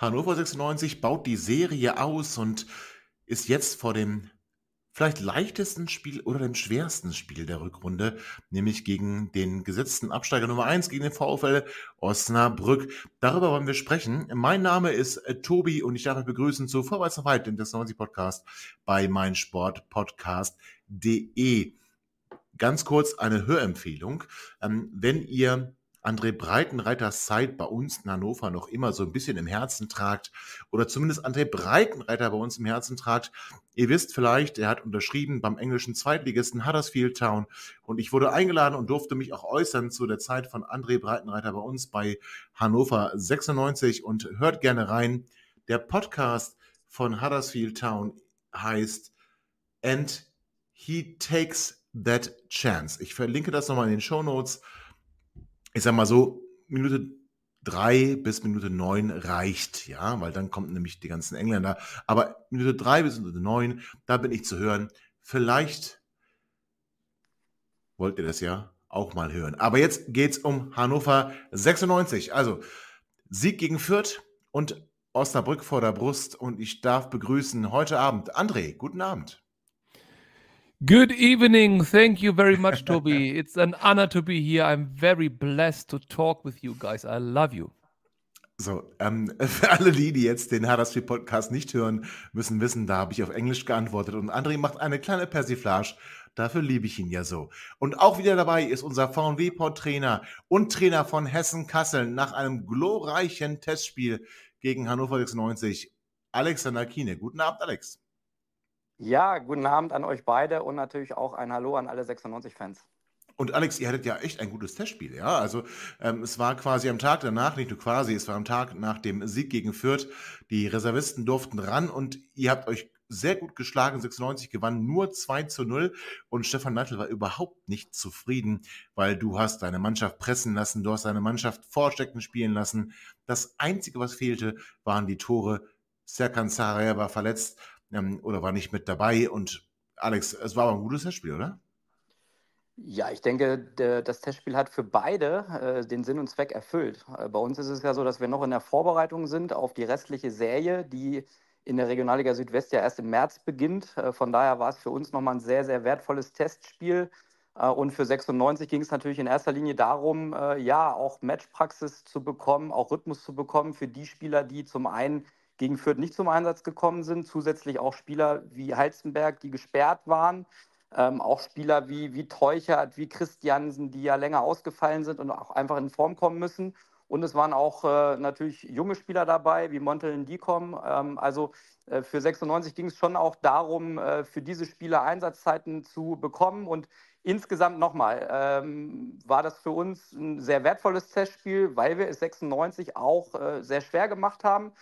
Hannover 96 baut die Serie aus und ist jetzt vor dem vielleicht leichtesten Spiel oder dem schwersten Spiel der Rückrunde, nämlich gegen den gesetzten Absteiger Nummer 1, gegen den VfL Osnabrück. Darüber wollen wir sprechen. Mein Name ist äh, Tobi und ich darf euch begrüßen zu Vorwärts nach Weit, dem 90 Podcast bei meinsportpodcast.de. Ganz kurz eine Hörempfehlung. Ähm, wenn ihr André Breitenreiters Zeit bei uns in Hannover noch immer so ein bisschen im Herzen tragt oder zumindest André Breitenreiter bei uns im Herzen tragt. Ihr wisst vielleicht, er hat unterschrieben beim englischen Zweitligisten Huddersfield Town und ich wurde eingeladen und durfte mich auch äußern zu der Zeit von André Breitenreiter bei uns bei Hannover 96 und hört gerne rein. Der Podcast von Huddersfield Town heißt And He Takes That Chance. Ich verlinke das nochmal in den Show Notes ich sag mal so, Minute drei bis Minute neun reicht, ja, weil dann kommen nämlich die ganzen Engländer. Aber Minute drei bis Minute neun, da bin ich zu hören. Vielleicht wollt ihr das ja auch mal hören. Aber jetzt geht's um Hannover 96. Also Sieg gegen Fürth und Osnabrück vor der Brust. Und ich darf begrüßen heute Abend André. Guten Abend. Good evening. Thank you very much, Toby. it's an honor to be here. I'm very blessed to talk with you guys. I love you. So, ähm, für alle die, die jetzt den Huddersfield Podcast nicht hören, müssen wissen, da habe ich auf Englisch geantwortet und André macht eine kleine Persiflage. Dafür liebe ich ihn ja so. Und auch wieder dabei ist unser VW-Port-Trainer und Trainer von Hessen-Kassel nach einem glorreichen Testspiel gegen Hannover 96, Alexander Kiene. Guten Abend, Alex. Ja, guten Abend an euch beide und natürlich auch ein Hallo an alle 96-Fans. Und Alex, ihr hattet ja echt ein gutes Testspiel, ja. Also ähm, es war quasi am Tag danach, nicht nur quasi, es war am Tag nach dem Sieg gegen Fürth. Die Reservisten durften ran und ihr habt euch sehr gut geschlagen. 96 gewann nur 2 zu 0 und Stefan Neitl war überhaupt nicht zufrieden, weil du hast deine Mannschaft pressen lassen, du hast deine Mannschaft vorstecken spielen lassen. Das Einzige, was fehlte, waren die Tore. Serkan Saraya war verletzt ähm, oder war nicht mit dabei. Und Alex, es war aber ein gutes Testspiel, oder? Ja, ich denke, das Testspiel hat für beide äh, den Sinn und Zweck erfüllt. Äh, bei uns ist es ja so, dass wir noch in der Vorbereitung sind auf die restliche Serie, die in der Regionalliga Südwest ja erst im März beginnt. Äh, von daher war es für uns nochmal ein sehr, sehr wertvolles Testspiel. Und für 96 ging es natürlich in erster Linie darum, ja, auch Matchpraxis zu bekommen, auch Rhythmus zu bekommen für die Spieler, die zum einen gegen Fürth nicht zum Einsatz gekommen sind. Zusätzlich auch Spieler wie Halstenberg, die gesperrt waren. Ähm, auch Spieler wie, wie Teuchert, wie Christiansen, die ja länger ausgefallen sind und auch einfach in Form kommen müssen. Und es waren auch äh, natürlich junge Spieler dabei, wie Montel Dicom. Ähm, also äh, für 96 ging es schon auch darum, äh, für diese Spieler Einsatzzeiten zu bekommen. Und insgesamt nochmal ähm, war das für uns ein sehr wertvolles Testspiel, weil wir es 96 auch äh, sehr schwer gemacht haben.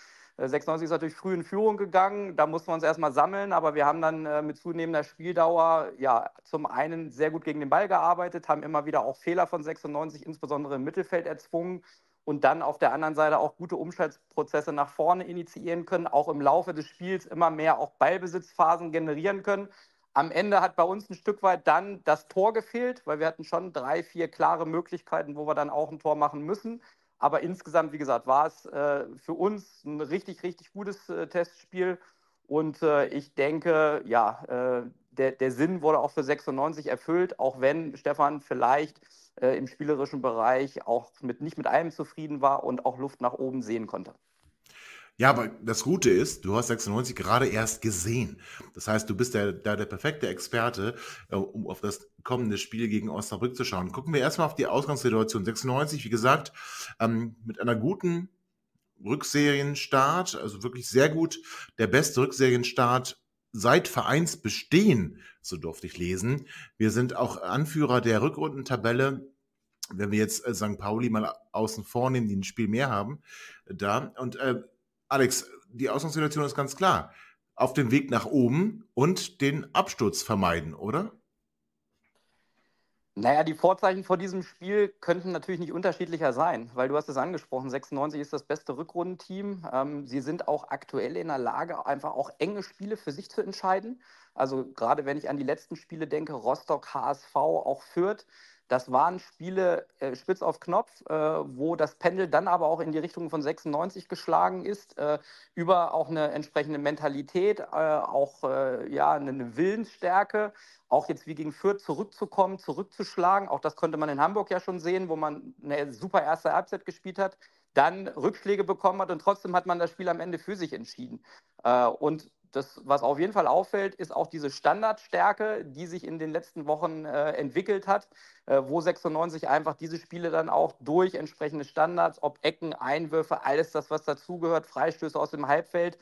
96 ist natürlich früh in Führung gegangen, da mussten wir uns erstmal sammeln, aber wir haben dann äh, mit zunehmender Spieldauer ja zum einen sehr gut gegen den Ball gearbeitet, haben immer wieder auch Fehler von 96, insbesondere im Mittelfeld, erzwungen und dann auf der anderen Seite auch gute Umschaltprozesse nach vorne initiieren können, auch im Laufe des Spiels immer mehr auch Ballbesitzphasen generieren können. Am Ende hat bei uns ein Stück weit dann das Tor gefehlt, weil wir hatten schon drei, vier klare Möglichkeiten, wo wir dann auch ein Tor machen müssen. Aber insgesamt, wie gesagt, war es äh, für uns ein richtig, richtig gutes äh, Testspiel. Und äh, ich denke, ja, äh, der, der Sinn wurde auch für 96 erfüllt, auch wenn Stefan vielleicht äh, im spielerischen Bereich auch mit, nicht mit allem zufrieden war und auch Luft nach oben sehen konnte. Ja, aber das Gute ist, du hast 96 gerade erst gesehen. Das heißt, du bist da der, der, perfekte Experte, äh, um auf das kommende Spiel gegen Osnabrück zu schauen. Gucken wir erstmal auf die Ausgangssituation. 96, wie gesagt, ähm, mit einer guten Rückserienstart, also wirklich sehr gut, der beste Rückserienstart seit Vereinsbestehen, so durfte ich lesen. Wir sind auch Anführer der Rückrundentabelle wenn wir jetzt äh, St. Pauli mal außen vor nehmen, die ein Spiel mehr haben, äh, da. Und äh, Alex, die Ausgangssituation ist ganz klar. Auf dem Weg nach oben und den Absturz vermeiden, oder? Naja, die Vorzeichen vor diesem Spiel könnten natürlich nicht unterschiedlicher sein, weil du hast es angesprochen, 96 ist das beste Rückrundenteam. Ähm, sie sind auch aktuell in der Lage, einfach auch enge Spiele für sich zu entscheiden. Also gerade wenn ich an die letzten Spiele denke, Rostock, HSV, auch Fürth, das waren Spiele äh, spitz auf Knopf, äh, wo das Pendel dann aber auch in die Richtung von 96 geschlagen ist, äh, über auch eine entsprechende Mentalität, äh, auch äh, ja, eine Willensstärke, auch jetzt wie gegen Fürth zurückzukommen, zurückzuschlagen. Auch das konnte man in Hamburg ja schon sehen, wo man eine super erste Halbzeit gespielt hat, dann Rückschläge bekommen hat und trotzdem hat man das Spiel am Ende für sich entschieden. Äh, und das, was auf jeden Fall auffällt, ist auch diese Standardstärke, die sich in den letzten Wochen äh, entwickelt hat, äh, wo 96 einfach diese Spiele dann auch durch entsprechende Standards, ob Ecken, Einwürfe, alles das, was dazugehört, Freistöße aus dem Halbfeld,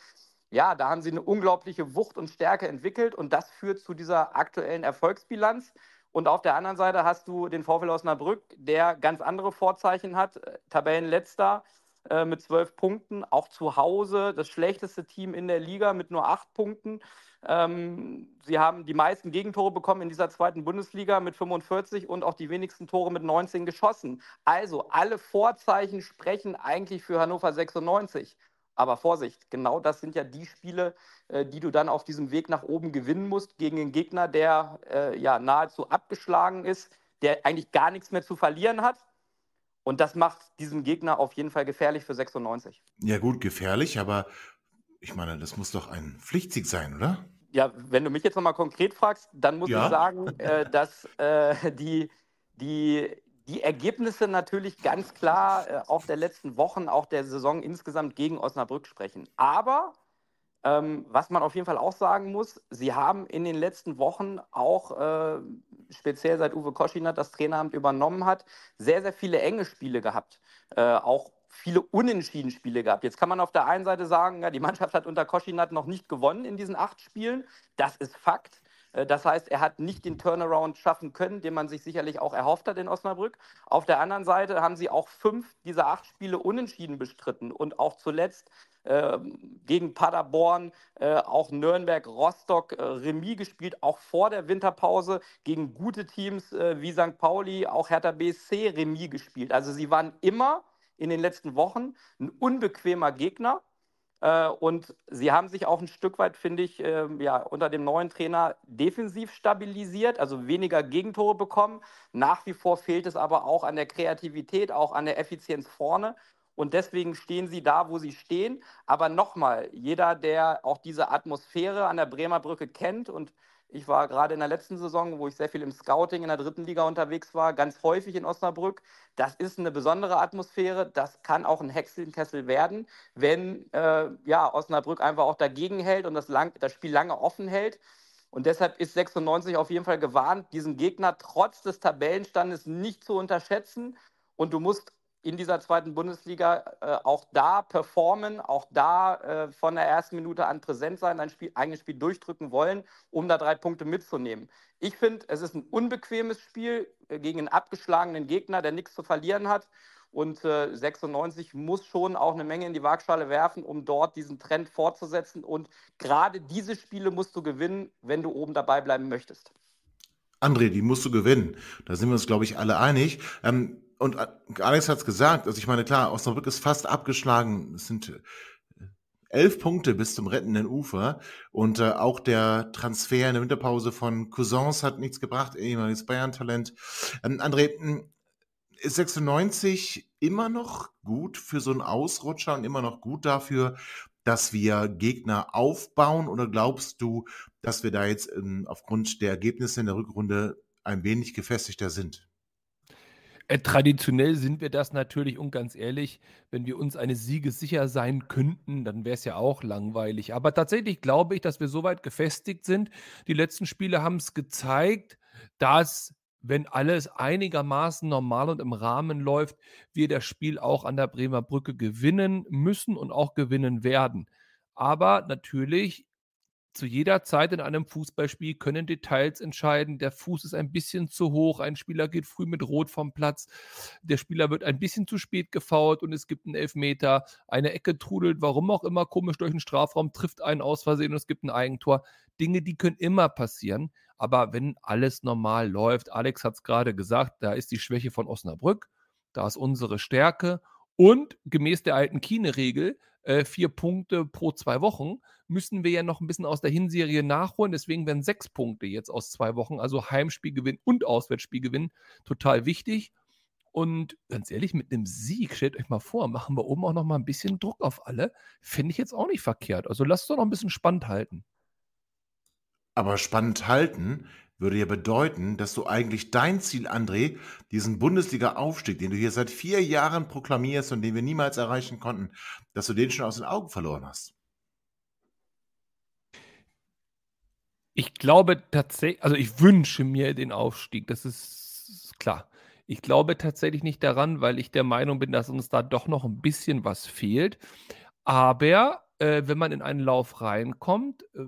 ja, da haben sie eine unglaubliche Wucht und Stärke entwickelt und das führt zu dieser aktuellen Erfolgsbilanz. Und auf der anderen Seite hast du den VfL Osnabrück, der ganz andere Vorzeichen hat, äh, Tabellenletzter, mit zwölf Punkten, auch zu Hause das schlechteste Team in der Liga mit nur acht Punkten. Ähm, sie haben die meisten Gegentore bekommen in dieser zweiten Bundesliga mit 45 und auch die wenigsten Tore mit 19 geschossen. Also alle Vorzeichen sprechen eigentlich für Hannover 96. Aber Vorsicht, genau das sind ja die Spiele, äh, die du dann auf diesem Weg nach oben gewinnen musst gegen einen Gegner, der äh, ja nahezu abgeschlagen ist, der eigentlich gar nichts mehr zu verlieren hat und das macht diesen Gegner auf jeden Fall gefährlich für 96. Ja, gut, gefährlich, aber ich meine, das muss doch ein Pflichtsieg sein, oder? Ja, wenn du mich jetzt nochmal konkret fragst, dann muss ja. ich sagen, äh, dass äh, die, die, die Ergebnisse natürlich ganz klar äh, auf der letzten Wochen, auch der Saison insgesamt gegen Osnabrück sprechen. Aber ähm, was man auf jeden Fall auch sagen muss, sie haben in den letzten Wochen auch, äh, speziell seit Uwe Koschinat das Traineramt übernommen hat, sehr, sehr viele enge Spiele gehabt. Äh, auch viele unentschieden Spiele gehabt. Jetzt kann man auf der einen Seite sagen, ja, die Mannschaft hat unter Koschinat noch nicht gewonnen in diesen acht Spielen. Das ist Fakt. Äh, das heißt, er hat nicht den Turnaround schaffen können, den man sich sicherlich auch erhofft hat in Osnabrück. Auf der anderen Seite haben sie auch fünf dieser acht Spiele unentschieden bestritten und auch zuletzt äh, gegen Paderborn, äh, auch Nürnberg, Rostock äh, Remis gespielt, auch vor der Winterpause gegen gute Teams wie St. Pauli, auch Hertha BSC Remis gespielt. Also sie waren immer in den letzten Wochen ein unbequemer Gegner und sie haben sich auch ein Stück weit, finde ich, äh, ja, unter dem neuen Trainer defensiv stabilisiert, also weniger Gegentore bekommen. Nach wie vor fehlt es aber auch an der Kreativität, auch an der Effizienz vorne. Und deswegen stehen sie da, wo sie stehen. Aber nochmal, jeder, der auch diese Atmosphäre an der Bremer Brücke kennt und ich war gerade in der letzten Saison, wo ich sehr viel im Scouting in der dritten Liga unterwegs war, ganz häufig in Osnabrück. Das ist eine besondere Atmosphäre. Das kann auch ein Hexenkessel werden, wenn äh, ja, Osnabrück einfach auch dagegen hält und das, lang, das Spiel lange offen hält. Und deshalb ist 96 auf jeden Fall gewarnt, diesen Gegner trotz des Tabellenstandes nicht zu unterschätzen. Und du musst in dieser zweiten Bundesliga äh, auch da performen, auch da äh, von der ersten Minute an präsent sein, ein Spiel, eigenes Spiel durchdrücken wollen, um da drei Punkte mitzunehmen. Ich finde, es ist ein unbequemes Spiel äh, gegen einen abgeschlagenen Gegner, der nichts zu verlieren hat. Und 96 äh, muss schon auch eine Menge in die Waagschale werfen, um dort diesen Trend fortzusetzen. Und gerade diese Spiele musst du gewinnen, wenn du oben dabei bleiben möchtest. André, die musst du gewinnen. Da sind wir uns, glaube ich, alle einig. Ähm, und Alex hat es gesagt, also ich meine, klar, Osnabrück ist fast abgeschlagen. Es sind äh, elf Punkte bis zum rettenden Ufer. Und äh, auch der Transfer in der Winterpause von Cousins hat nichts gebracht, ehemaliges Bayern-Talent. Ähm, André, hm, ist 96 immer noch gut für so einen Ausrutscher und immer noch gut dafür, dass wir Gegner aufbauen? Oder glaubst du, dass wir da jetzt ähm, aufgrund der Ergebnisse in der Rückrunde ein wenig gefestigter sind? Äh, traditionell sind wir das natürlich und ganz ehrlich, wenn wir uns eines Sieges sicher sein könnten, dann wäre es ja auch langweilig. Aber tatsächlich glaube ich, dass wir so weit gefestigt sind. Die letzten Spiele haben es gezeigt, dass wenn alles einigermaßen normal und im Rahmen läuft, wir das Spiel auch an der Bremer Brücke gewinnen müssen und auch gewinnen werden. Aber natürlich zu jeder Zeit in einem Fußballspiel können Details entscheiden. Der Fuß ist ein bisschen zu hoch, ein Spieler geht früh mit Rot vom Platz, der Spieler wird ein bisschen zu spät gefault und es gibt einen Elfmeter. Eine Ecke trudelt, warum auch immer, komisch durch den Strafraum, trifft einen aus Versehen und es gibt ein Eigentor. Dinge, die können immer passieren. Aber wenn alles normal läuft, Alex hat es gerade gesagt, da ist die Schwäche von Osnabrück, da ist unsere Stärke. Und gemäß der alten Kine-Regel, äh, vier Punkte pro zwei Wochen, müssen wir ja noch ein bisschen aus der Hinserie nachholen. Deswegen werden sechs Punkte jetzt aus zwei Wochen, also Heimspielgewinn und Auswärtsspielgewinn, total wichtig. Und ganz ehrlich, mit einem Sieg, stellt euch mal vor, machen wir oben auch noch mal ein bisschen Druck auf alle. Finde ich jetzt auch nicht verkehrt. Also lasst es doch noch ein bisschen spannend halten. Aber spannend halten würde ja bedeuten, dass du eigentlich dein Ziel, André, diesen Bundesliga-Aufstieg, den du hier seit vier Jahren proklamierst und den wir niemals erreichen konnten, dass du den schon aus den Augen verloren hast. Ich glaube tatsächlich, also ich wünsche mir den Aufstieg, das ist klar. Ich glaube tatsächlich nicht daran, weil ich der Meinung bin, dass uns da doch noch ein bisschen was fehlt. Aber äh, wenn man in einen Lauf reinkommt, äh,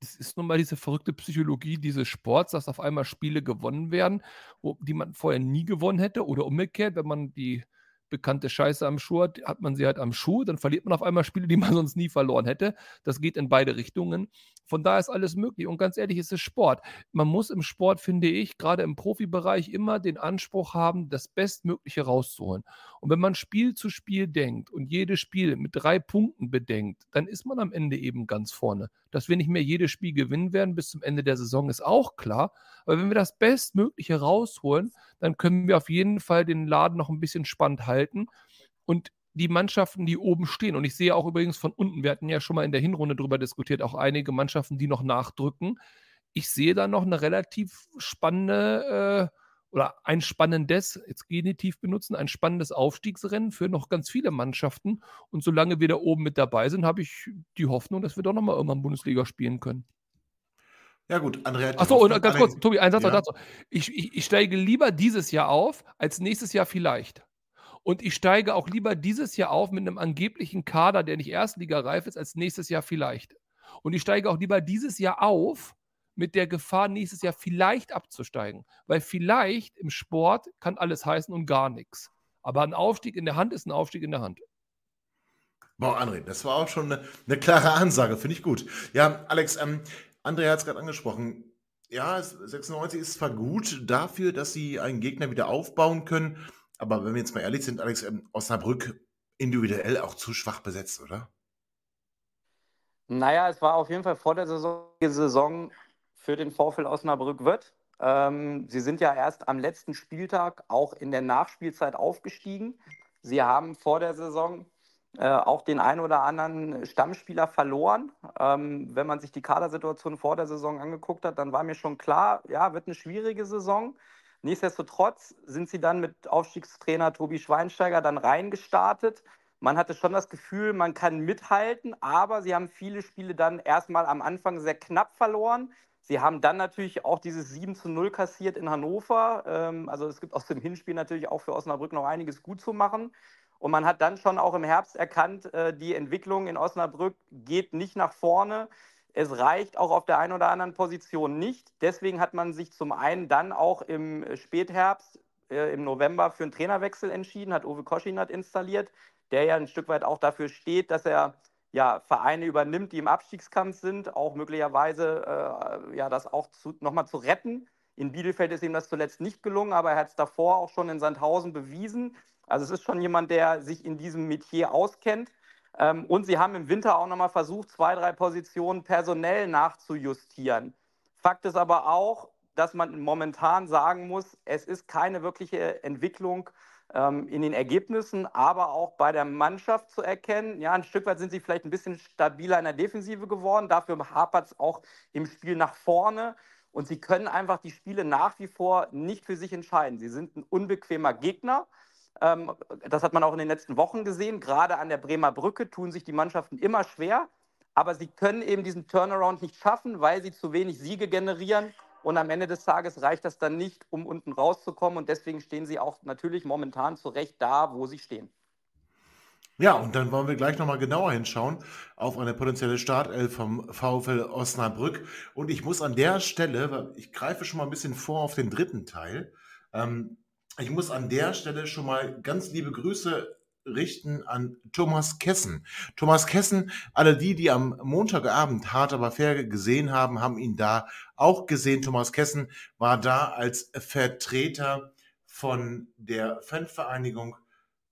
das ist nun mal diese verrückte Psychologie dieses Sports, dass auf einmal Spiele gewonnen werden, wo, die man vorher nie gewonnen hätte oder umgekehrt, wenn man die bekannte Scheiße am Schuh hat, hat man sie halt am Schuh, dann verliert man auf einmal Spiele, die man sonst nie verloren hätte. Das geht in beide Richtungen. Von daher ist alles möglich. Und ganz ehrlich, es ist Sport. Man muss im Sport, finde ich, gerade im Profibereich immer den Anspruch haben, das Bestmögliche rauszuholen. Und wenn man Spiel zu Spiel denkt und jedes Spiel mit drei Punkten bedenkt, dann ist man am Ende eben ganz vorne. Dass wir nicht mehr jedes Spiel gewinnen werden bis zum Ende der Saison, ist auch klar. Aber wenn wir das Bestmögliche rausholen, dann können wir auf jeden Fall den Laden noch ein bisschen spannend halten. Und die Mannschaften, die oben stehen. Und ich sehe auch übrigens von unten, wir hatten ja schon mal in der Hinrunde darüber diskutiert, auch einige Mannschaften, die noch nachdrücken. Ich sehe da noch eine relativ spannende äh, oder ein spannendes, jetzt genitiv benutzen, ein spannendes Aufstiegsrennen für noch ganz viele Mannschaften. Und solange wir da oben mit dabei sind, habe ich die Hoffnung, dass wir doch nochmal irgendwann Bundesliga spielen können. Ja, gut, Andrea. Achso, und ganz kurz, Tobi, ein Satz ja. dazu. Ich, ich, ich steige lieber dieses Jahr auf, als nächstes Jahr vielleicht. Und ich steige auch lieber dieses Jahr auf mit einem angeblichen Kader, der nicht Erstligareif ist, als nächstes Jahr vielleicht. Und ich steige auch lieber dieses Jahr auf mit der Gefahr, nächstes Jahr vielleicht abzusteigen. Weil vielleicht im Sport kann alles heißen und gar nichts. Aber ein Aufstieg in der Hand ist ein Aufstieg in der Hand. Boah, André, das war auch schon eine, eine klare Ansage, finde ich gut. Ja, Alex, ähm, André hat es gerade angesprochen. Ja, 96 ist zwar gut dafür, dass sie einen Gegner wieder aufbauen können, aber wenn wir jetzt mal ehrlich sind, Alex, ähm, Osnabrück individuell auch zu schwach besetzt, oder? Naja, es war auf jeden Fall vor der Saison, Saison für den VfL Osnabrück wird. Ähm, sie sind ja erst am letzten Spieltag auch in der Nachspielzeit aufgestiegen. Sie haben vor der Saison äh, auch den einen oder anderen Stammspieler verloren. Ähm, wenn man sich die Kadersituation vor der Saison angeguckt hat, dann war mir schon klar, ja, wird eine schwierige Saison. Nichtsdestotrotz sind sie dann mit Aufstiegstrainer Tobi Schweinsteiger dann reingestartet. Man hatte schon das Gefühl, man kann mithalten, aber sie haben viele Spiele dann erstmal am Anfang sehr knapp verloren. Sie haben dann natürlich auch dieses 7 zu 0 kassiert in Hannover. Ähm, also es gibt aus dem Hinspiel natürlich auch für Osnabrück noch einiges gut zu machen. Und man hat dann schon auch im Herbst erkannt, äh, die Entwicklung in Osnabrück geht nicht nach vorne. Es reicht auch auf der einen oder anderen Position nicht. Deswegen hat man sich zum einen dann auch im Spätherbst, äh, im November für einen Trainerwechsel entschieden, hat Uwe Koschinat installiert, der ja ein Stück weit auch dafür steht, dass er ja, Vereine übernimmt, die im Abstiegskampf sind, auch möglicherweise äh, ja, das auch nochmal zu retten. In Bielefeld ist ihm das zuletzt nicht gelungen, aber er hat es davor auch schon in Sandhausen bewiesen. Also es ist schon jemand, der sich in diesem Metier auskennt. Ähm, und sie haben im Winter auch nochmal versucht, zwei, drei Positionen personell nachzujustieren. Fakt ist aber auch, dass man momentan sagen muss, es ist keine wirkliche Entwicklung ähm, in den Ergebnissen, aber auch bei der Mannschaft zu erkennen. Ja, ein Stück weit sind sie vielleicht ein bisschen stabiler in der Defensive geworden. Dafür hapert es auch im Spiel nach vorne. Und sie können einfach die Spiele nach wie vor nicht für sich entscheiden. Sie sind ein unbequemer Gegner. Ähm, das hat man auch in den letzten Wochen gesehen. Gerade an der Bremer Brücke tun sich die Mannschaften immer schwer. Aber sie können eben diesen Turnaround nicht schaffen, weil sie zu wenig Siege generieren. Und am Ende des Tages reicht das dann nicht, um unten rauszukommen. Und deswegen stehen sie auch natürlich momentan zu Recht da, wo sie stehen. Ja, und dann wollen wir gleich nochmal genauer hinschauen auf eine potenzielle Startelf vom VfL Osnabrück. Und ich muss an der Stelle, ich greife schon mal ein bisschen vor auf den dritten Teil, ähm, ich muss an der Stelle schon mal ganz liebe Grüße richten an Thomas Kessen. Thomas Kessen, alle die, die am Montagabend hart aber fair gesehen haben, haben ihn da auch gesehen. Thomas Kessen war da als Vertreter von der Fanvereinigung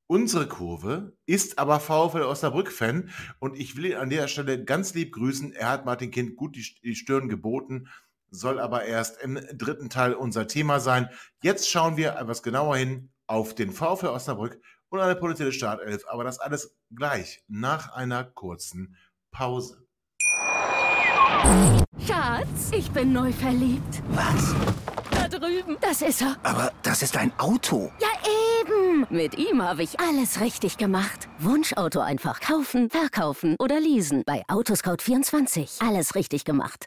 Unsere Kurve ist aber VfL Osnabrück-Fan und ich will ihn an der Stelle ganz lieb grüßen. Er hat Martin Kind gut die, Stirn geboten, soll aber erst im dritten Teil unser Thema sein. Jetzt schauen wir etwas genauer hin auf den VfL Osnabrück und eine potenzielle Startelf, aber das alles gleich nach einer kurzen Pause. Schatz, ich bin neu verliebt. Was? Da drüben. Das ist er. Aber das ist ein Auto. Ja, eben. Mit ihm habe ich alles richtig gemacht. Wunschauto einfach kaufen, verkaufen oder leasen. Bei Autoscout24. Alles richtig gemacht.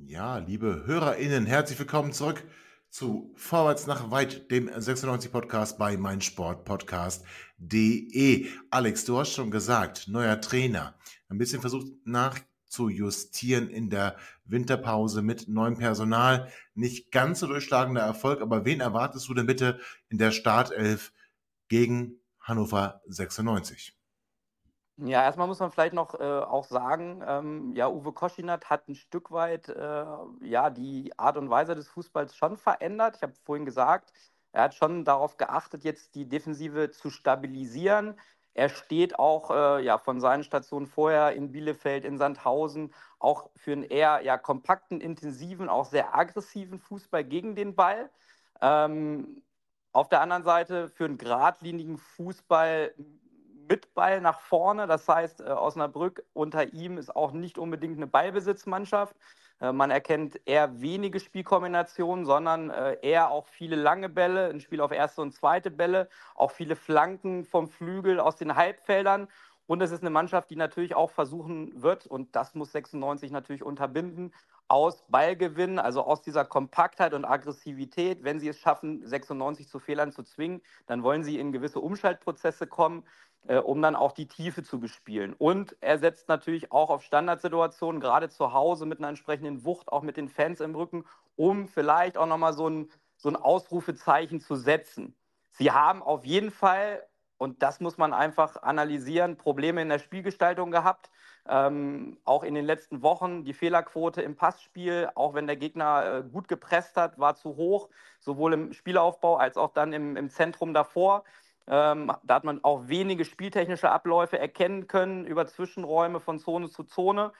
Ja, liebe HörerInnen, herzlich willkommen zurück zu Vorwärts nach Weit, dem 96 Podcast bei meinsportpodcast.de. Alex, du hast schon gesagt, neuer Trainer. Ein bisschen versucht nachzujustieren in der Winterpause mit neuem Personal. Nicht ganz so durchschlagender Erfolg, aber wen erwartest du denn bitte in der Startelf gegen Hannover 96? Ja, erstmal muss man vielleicht noch äh, auch sagen, ähm, ja, Uwe Koschinat hat ein Stück weit äh, ja, die Art und Weise des Fußballs schon verändert. Ich habe vorhin gesagt, er hat schon darauf geachtet, jetzt die Defensive zu stabilisieren. Er steht auch äh, ja, von seinen Stationen vorher in Bielefeld, in Sandhausen, auch für einen eher ja, kompakten, intensiven, auch sehr aggressiven Fußball gegen den Ball. Ähm, auf der anderen Seite für einen geradlinigen Fußball mit Ball nach vorne. Das heißt, äh, Osnabrück unter ihm ist auch nicht unbedingt eine Ballbesitzmannschaft. Äh, man erkennt eher wenige Spielkombinationen, sondern äh, eher auch viele lange Bälle, ein Spiel auf erste und zweite Bälle, auch viele Flanken vom Flügel aus den Halbfeldern. Und es ist eine Mannschaft, die natürlich auch versuchen wird, und das muss 96 natürlich unterbinden, aus Ballgewinn, also aus dieser Kompaktheit und Aggressivität, wenn sie es schaffen, 96 zu Fehlern zu zwingen, dann wollen sie in gewisse Umschaltprozesse kommen äh, um dann auch die Tiefe zu bespielen. Und er setzt natürlich auch auf Standardsituationen, gerade zu Hause mit einer entsprechenden Wucht, auch mit den Fans im Rücken, um vielleicht auch nochmal so ein, so ein Ausrufezeichen zu setzen. Sie haben auf jeden Fall, und das muss man einfach analysieren, Probleme in der Spielgestaltung gehabt. Ähm, auch in den letzten Wochen die Fehlerquote im Passspiel, auch wenn der Gegner äh, gut gepresst hat, war zu hoch, sowohl im Spielaufbau als auch dann im, im Zentrum davor. Ähm, da hat man auch wenige spieltechnische Abläufe erkennen können über Zwischenräume von Zone zu Zone.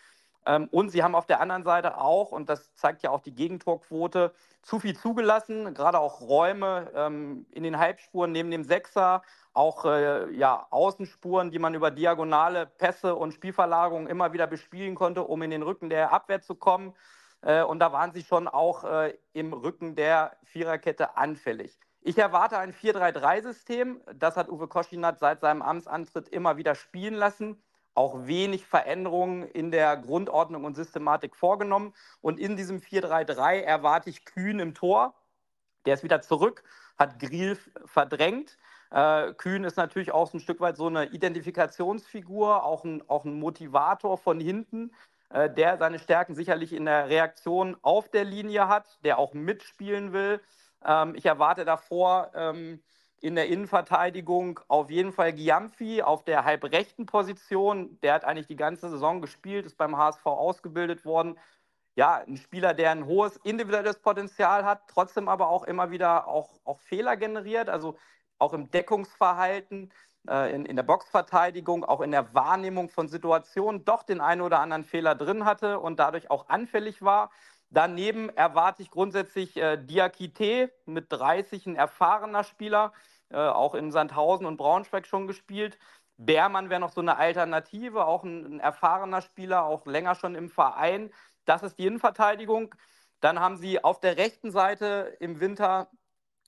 Ähm, und sie haben auf der anderen Seite auch, und das zeigt ja auch die Gegentorquote, zu viel zugelassen, gerade auch Räume ähm, in den Halbspuren neben dem Sechser, auch äh, ja, Außenspuren, die man über diagonale Pässe und Spielverlagerungen immer wieder bespielen konnte, um in den Rücken der Abwehr zu kommen. Äh, und da waren sie schon auch äh, im Rücken der Viererkette anfällig. Ich erwarte ein 4-3-3-System. Das hat Uwe Koschinat seit seinem Amtsantritt immer wieder spielen lassen. Auch wenig Veränderungen in der Grundordnung und Systematik vorgenommen. Und in diesem 4-3-3 erwarte ich Kühn im Tor. Der ist wieder zurück, hat Grill verdrängt. Äh, Kühn ist natürlich auch so ein Stück weit so eine Identifikationsfigur, auch ein, auch ein Motivator von hinten, äh, der seine Stärken sicherlich in der Reaktion auf der Linie hat, der auch mitspielen will, ähm, ich erwarte davor ähm, in der Innenverteidigung auf jeden Fall Giamfi auf der halbrechten Position. Der hat eigentlich die ganze Saison gespielt, ist beim HSV ausgebildet worden. Ja, ein Spieler, der ein hohes individuelles Potenzial hat, trotzdem aber auch immer wieder auch, auch Fehler generiert, also auch im Deckungsverhalten, äh, in, in der Boxverteidigung, auch in der Wahrnehmung von Situationen doch den einen oder anderen Fehler drin hatte und dadurch auch anfällig war. Daneben erwarte ich grundsätzlich äh, Diakite mit 30, ein erfahrener Spieler, äh, auch in Sandhausen und Braunschweig schon gespielt. Beermann wäre noch so eine Alternative, auch ein, ein, erfahrener Spieler, auch länger schon im Verein. Das ist die Innenverteidigung. Dann haben sie auf der rechten Seite im Winter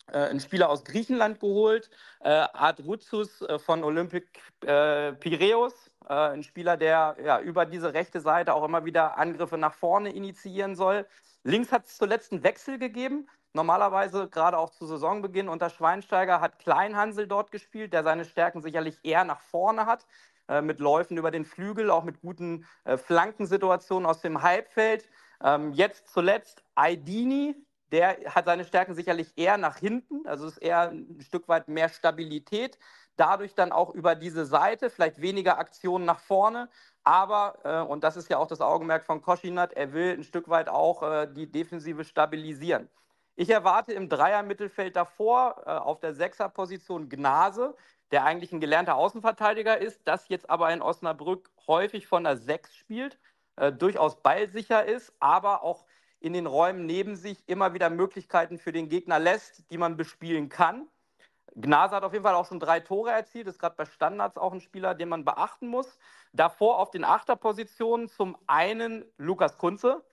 äh, einen Spieler aus Griechenland geholt, äh, Art Rutsus äh, von Olympic äh, Piräus, äh, ein Spieler, der ja, über diese rechte Seite auch immer wieder Angriffe nach vorne initiieren soll. Links hat es zuletzt einen Wechsel gegeben. Normalerweise, gerade auch zu Saisonbeginn unter Schweinsteiger, hat Kleinhansel dort gespielt, der seine Stärken sicherlich eher nach vorne hat, äh, mit Läufen über den Flügel, auch mit guten äh, Flankensituationen aus dem Halbfeld. Ähm, jetzt zuletzt Aidini, der hat seine Stärken sicherlich eher nach hinten, also ist eher ein Stück weit mehr Stabilität. Dadurch dann auch über diese Seite, vielleicht weniger Aktionen nach vorne. Aber, äh, und das ist ja auch das Augenmerk von Koschinat, er will ein Stück weit auch äh, die Defensive stabilisieren. Ich erwarte im Dreier-Mittelfeld davor äh, auf der Sechser-Position Gnase, der eigentlich ein gelernter Außenverteidiger ist, das jetzt aber in Osnabrück häufig von der Sechs spielt, äh, durchaus ballsicher ist, aber auch in den Räumen neben sich immer wieder Möglichkeiten für den Gegner lässt, die man bespielen kann. Gnase hat auf jeden Fall auch schon drei Tore erzielt, ist gerade bei Standards auch ein Spieler, den man beachten muss. Davor auf den Achterpositionen zum einen Lukas Kunze,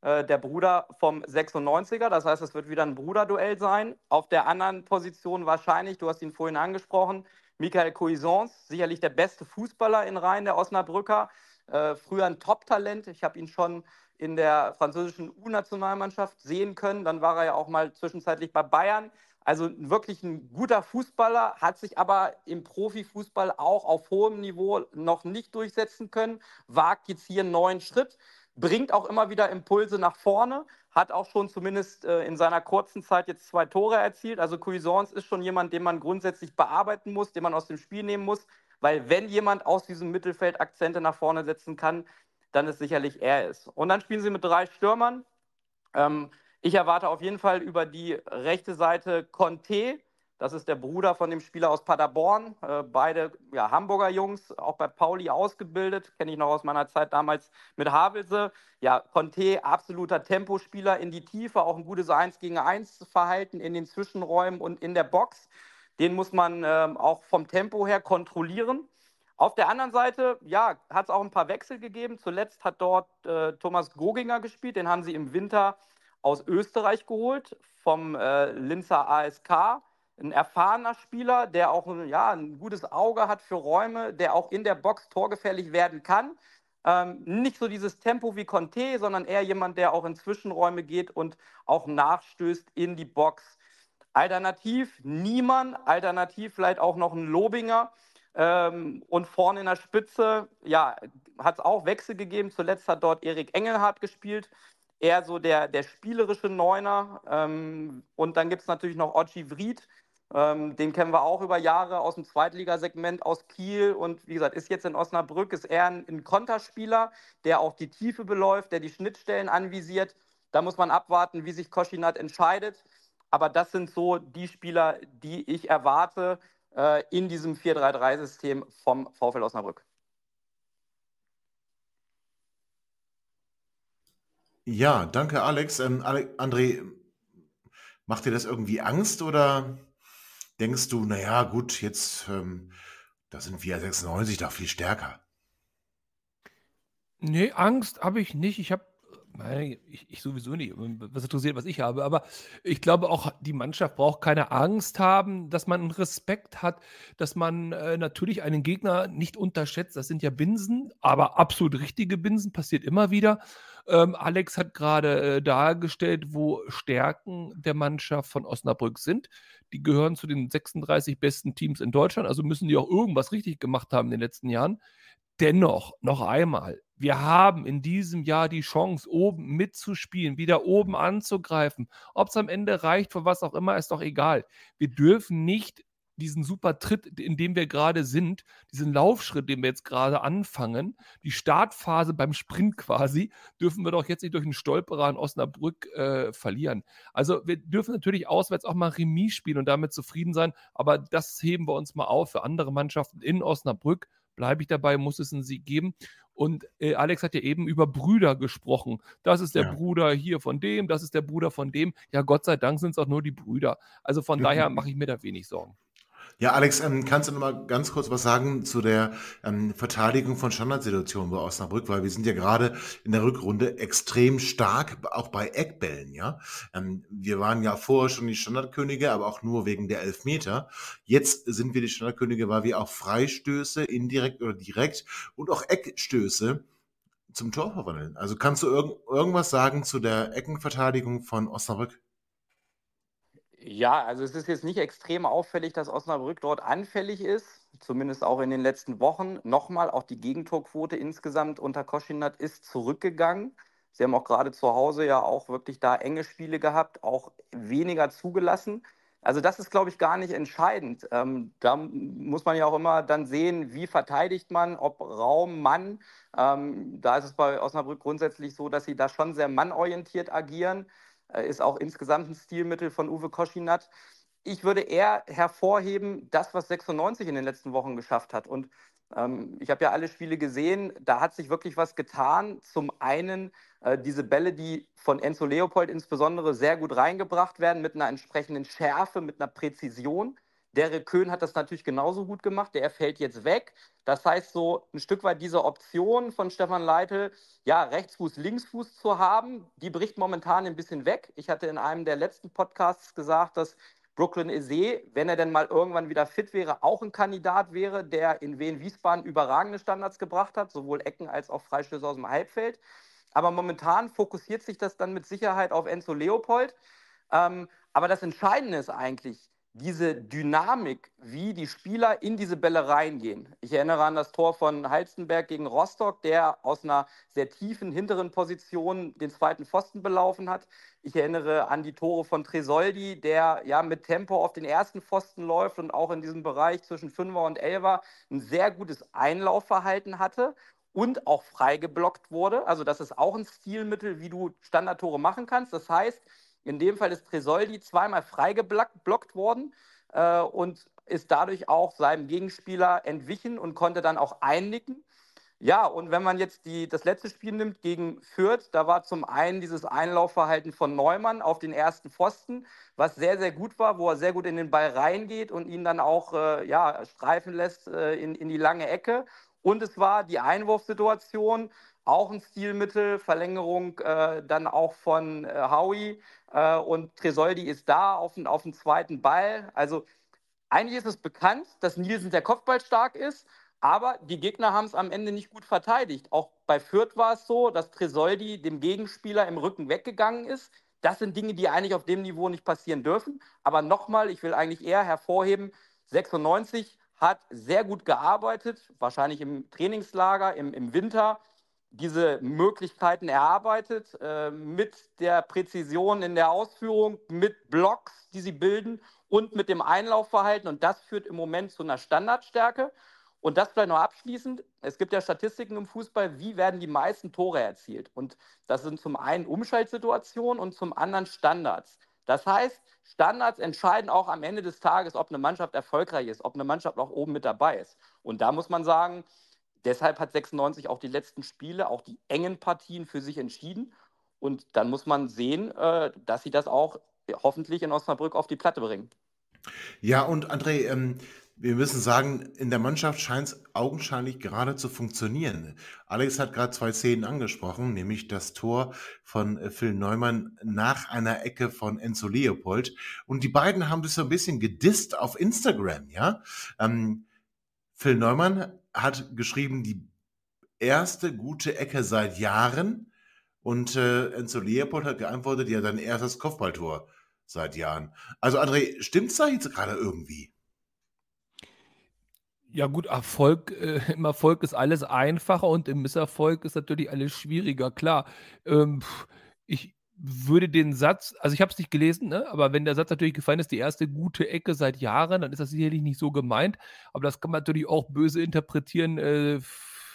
äh, der Bruder vom 96er. Das heißt, es wird wieder ein Bruderduell sein. Auf der anderen Position wahrscheinlich, du hast ihn vorhin angesprochen, Michael Cuisance, sicherlich der beste Fußballer in Reihen der Osnabrücker. Äh, früher ein Top-Talent. Ich habe ihn schon in der französischen U-Nationalmannschaft sehen können. Dann war er ja auch mal zwischenzeitlich bei Bayern. Also wirklich ein guter Fußballer, hat sich aber im Profifußball auch auf hohem Niveau noch nicht durchsetzen können, wagt jetzt hier einen neuen Schritt bringt auch immer wieder Impulse nach vorne, hat auch schon zumindest äh, in seiner kurzen Zeit jetzt zwei Tore erzielt. Also Cuisance ist schon jemand, den man grundsätzlich bearbeiten muss, den man aus dem Spiel nehmen muss, weil wenn jemand aus diesem Mittelfeld Akzente nach vorne setzen kann, dann ist sicherlich er es. Und dann spielen sie mit drei Stürmern. Ähm, ich erwarte auf jeden Fall über die rechte Seite Conte, das ist der Bruder von dem Spieler aus Paderborn. Äh, beide ja, Hamburger Jungs, auch bei Pauli ausgebildet. Kenne ich noch aus meiner Zeit damals mit Havelse. Ja, Conte, absoluter Tempospieler in die Tiefe, auch ein gutes 1 gegen 1 Verhalten in den Zwischenräumen und in der Box. Den muss man äh, auch vom Tempo her kontrollieren. Auf der anderen Seite, ja, hat es auch ein paar Wechsel gegeben. Zuletzt hat dort äh, Thomas Goginger gespielt. Den haben sie im Winter aus Österreich geholt, vom äh, Linzer ASK ein erfahrener Spieler, der auch ja, ein gutes Auge hat für Räume, der auch in der Box torgefährlich werden kann. Ähm, nicht so dieses Tempo wie Conte, sondern eher jemand, der auch in Zwischenräume geht und auch nachstößt in die Box. Alternativ Niemann, alternativ vielleicht auch noch ein Lobinger. Ähm, und vorne in der Spitze, ja, hat es auch Wechsel gegeben. Zuletzt hat dort Erik Engelhardt gespielt eher so der, der spielerische Neuner. Ähm, und dann gibt es natürlich noch Ochi Vried, ähm, den kennen wir auch über Jahre aus dem Zweitligasegment aus Kiel und wie gesagt, ist jetzt in Osnabrück, ist eher ein, ein Konterspieler, der auch die Tiefe beläuft, der die Schnittstellen anvisiert. Da muss man abwarten, wie sich Koschinat entscheidet. Aber das sind so die Spieler, die ich erwarte äh, in diesem 4-3-3-System vom VfL Osnabrück. Ja, danke Alex. Ähm, Ale André, macht dir das irgendwie Angst oder denkst du, naja, gut, jetzt, ähm, da sind wir 96 doch viel stärker. Nee, Angst habe ich nicht. Ich habe ich, ich, sowieso nicht. Was interessiert, was ich habe. Aber ich glaube auch, die Mannschaft braucht keine Angst haben, dass man Respekt hat, dass man äh, natürlich einen Gegner nicht unterschätzt. Das sind ja Binsen, aber absolut richtige Binsen, passiert immer wieder. Ähm, Alex hat gerade äh, dargestellt, wo Stärken der Mannschaft von Osnabrück sind. Die gehören zu den 36 besten Teams in Deutschland, also müssen die auch irgendwas richtig gemacht haben in den letzten Jahren. Dennoch, noch einmal, wir haben in diesem Jahr die Chance, oben mitzuspielen, wieder oben anzugreifen. Ob es am Ende reicht, für was auch immer, ist doch egal. Wir dürfen nicht diesen super Tritt, in dem wir gerade sind, diesen Laufschritt, den wir jetzt gerade anfangen, die Startphase beim Sprint quasi, dürfen wir doch jetzt nicht durch einen Stolperer in Osnabrück äh, verlieren. Also wir dürfen natürlich auswärts auch mal Remis spielen und damit zufrieden sein, aber das heben wir uns mal auf für andere Mannschaften in Osnabrück. Bleibe ich dabei, muss es einen Sieg geben. Und äh, Alex hat ja eben über Brüder gesprochen. Das ist der ja. Bruder hier von dem, das ist der Bruder von dem. Ja, Gott sei Dank sind es auch nur die Brüder. Also von daher mache ich mir da wenig Sorgen. Ja, Alex, ähm, kannst du noch mal ganz kurz was sagen zu der ähm, Verteidigung von Standardsituationen bei Osnabrück? Weil wir sind ja gerade in der Rückrunde extrem stark, auch bei Eckbällen, ja. Ähm, wir waren ja vorher schon die Standardkönige, aber auch nur wegen der Elfmeter. Jetzt sind wir die Standardkönige, weil wir auch Freistöße, indirekt oder direkt und auch Eckstöße zum Tor verwandeln. Also kannst du irg irgendwas sagen zu der Eckenverteidigung von Osnabrück? Ja, also es ist jetzt nicht extrem auffällig, dass Osnabrück dort anfällig ist, zumindest auch in den letzten Wochen. Nochmal, auch die Gegentorquote insgesamt unter Koschinat ist zurückgegangen. Sie haben auch gerade zu Hause ja auch wirklich da enge Spiele gehabt, auch weniger zugelassen. Also das ist, glaube ich, gar nicht entscheidend. Ähm, da muss man ja auch immer dann sehen, wie verteidigt man, ob Raum, Mann. Ähm, da ist es bei Osnabrück grundsätzlich so, dass sie da schon sehr mannorientiert agieren. Äh, ist auch insgesamt ein Stilmittel von Uwe Koschinat. Ich würde eher hervorheben, das, was 96 in den letzten Wochen geschafft hat. Und ähm, ich habe ja alle Spiele gesehen, da hat sich wirklich was getan. Zum einen äh, diese Bälle, die von Enzo Leopold insbesondere sehr gut reingebracht werden, mit einer entsprechenden Schärfe, mit einer Präzision. Derek Köhn hat das natürlich genauso gut gemacht. Der fällt jetzt weg. Das heißt, so ein Stück weit diese Option von Stefan Leitl, ja, Rechtsfuß, Linksfuß zu haben, die bricht momentan ein bisschen weg. Ich hatte in einem der letzten Podcasts gesagt, dass Brooklyn Eze, wenn er denn mal irgendwann wieder fit wäre, auch ein Kandidat wäre, der in Wien-Wiesbaden überragende Standards gebracht hat, sowohl Ecken als auch Freistöße aus dem Halbfeld. Aber momentan fokussiert sich das dann mit Sicherheit auf Enzo Leopold. Ähm, aber das Entscheidende ist eigentlich, diese Dynamik, wie die Spieler in diese Bälle reingehen. Ich erinnere an das Tor von Halstenberg gegen Rostock, der aus einer sehr tiefen hinteren Position den zweiten Pfosten belaufen hat. Ich erinnere an die Tore von Tresoldi, der ja mit Tempo auf den ersten Pfosten läuft und auch in diesem Bereich zwischen Fünfer und Elfer ein sehr gutes Einlaufverhalten hatte und auch frei geblockt wurde. Also das ist auch ein Stilmittel, wie du Standardtore machen kannst. Das heißt, in dem Fall ist Tresoldi zweimal freigeblockt worden äh, und ist dadurch auch seinem Gegenspieler entwichen und konnte dann auch einnicken. Ja, und wenn man jetzt die, das letzte Spiel nimmt gegen Fürth, da war zum einen dieses Einlaufverhalten von Neumann auf den ersten Pfosten, was sehr, sehr gut war, wo er sehr gut in den Ball reingeht und ihn dann auch äh, ja, streifen lässt äh, in, in die lange Ecke. Und es war die Einwurfsituation, auch ein Stilmittel, Verlängerung äh, dann auch von äh, Howie äh, und Tresoldi ist da auf, auf dem zweiten Ball. Also eigentlich ist es bekannt, dass Nielsen der Kopfball stark ist, aber die Gegner haben es am Ende nicht gut verteidigt. Auch bei Fürth war es so, dass Tresoldi dem Gegenspieler im Rücken weggegangen ist. Das sind Dinge, die eigentlich auf dem Niveau nicht passieren dürfen. Aber nochmal, ich will eigentlich eher hervorheben, 96 hat sehr gut gearbeitet, wahrscheinlich im Trainingslager, im, im Winter diese Möglichkeiten erarbeitet, äh, mit der Präzision in der Ausführung, mit Blocks, die sie bilden und mit dem Einlaufverhalten. Und das führt im Moment zu einer Standardstärke. Und das vielleicht noch abschließend. Es gibt ja Statistiken im Fußball, wie werden die meisten Tore erzielt. Und das sind zum einen Umschaltsituationen und zum anderen Standards. Das heißt, Standards entscheiden auch am Ende des Tages, ob eine Mannschaft erfolgreich ist, ob eine Mannschaft auch oben mit dabei ist. Und da muss man sagen, deshalb hat 96 auch die letzten Spiele, auch die engen Partien für sich entschieden. Und dann muss man sehen, äh, dass sie das auch hoffentlich in Osnabrück auf die Platte bringen. Ja, und André, ähm, wir müssen sagen, in der Mannschaft scheint es augenscheinlich gerade zu funktionieren. Alex hat gerade zwei Szenen angesprochen, nämlich das Tor von äh, Phil Neumann nach einer Ecke von Enzo Leopold. Und die beiden haben sich so ein bisschen gedisst auf Instagram, ja. Ähm, Phil Neumann hat geschrieben, die erste gute Ecke seit Jahren. Und äh, Enzo Leopold hat geantwortet, ja, dein erstes Kopfballtor seit Jahren. Also André, stimmt's da jetzt gerade irgendwie? Ja gut, Erfolg, äh, im Erfolg ist alles einfacher und im Misserfolg ist natürlich alles schwieriger, klar. Ähm, ich würde den Satz, also ich habe es nicht gelesen, ne, aber wenn der Satz natürlich gefallen ist, die erste gute Ecke seit Jahren, dann ist das sicherlich nicht so gemeint. Aber das kann man natürlich auch böse interpretieren. Äh,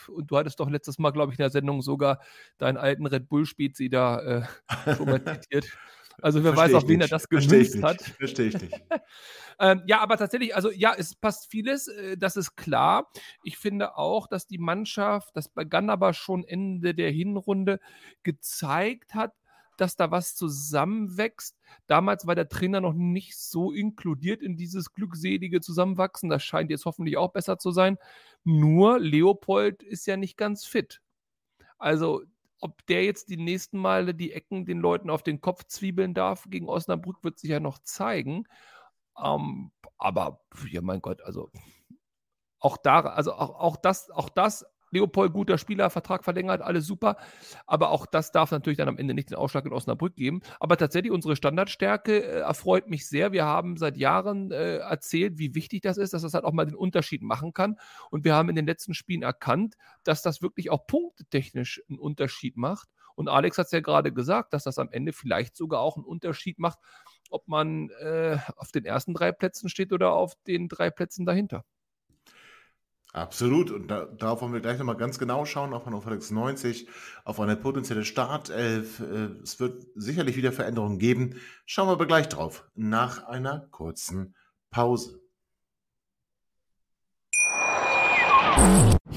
und du hattest doch letztes Mal, glaube ich, in der Sendung sogar deinen alten Red Bull Spezi da äh, schon mal zitiert. Also wer Versteh weiß, auf wen er das gemünzt hat. Verstehe ich nicht. ähm, ja, aber tatsächlich, also ja, es passt vieles, äh, das ist klar. Ich finde auch, dass die Mannschaft, das begann aber schon Ende der Hinrunde, gezeigt hat, dass da was zusammenwächst. Damals war der Trainer noch nicht so inkludiert in dieses glückselige Zusammenwachsen. Das scheint jetzt hoffentlich auch besser zu sein. Nur Leopold ist ja nicht ganz fit. Also ob der jetzt die nächsten Male die Ecken den Leuten auf den Kopf zwiebeln darf gegen Osnabrück, wird sich ja noch zeigen. Ähm, aber, ja, mein Gott, also auch da, also auch, auch das, auch das Leopold, guter Spieler, Vertrag verlängert, alles super. Aber auch das darf natürlich dann am Ende nicht den Ausschlag in Osnabrück geben. Aber tatsächlich, unsere Standardstärke äh, erfreut mich sehr. Wir haben seit Jahren äh, erzählt, wie wichtig das ist, dass das halt auch mal den Unterschied machen kann. Und wir haben in den letzten Spielen erkannt, dass das wirklich auch punktetechnisch einen Unterschied macht. Und Alex hat es ja gerade gesagt, dass das am Ende vielleicht sogar auch einen Unterschied macht, ob man äh, auf den ersten drei Plätzen steht oder auf den drei Plätzen dahinter. Absolut. Und da, darauf wollen wir gleich nochmal ganz genau schauen, auf Hannover 96, auf eine potenzielle Startelf. Äh, es wird sicherlich wieder Veränderungen geben. Schauen wir aber gleich drauf, nach einer kurzen Pause.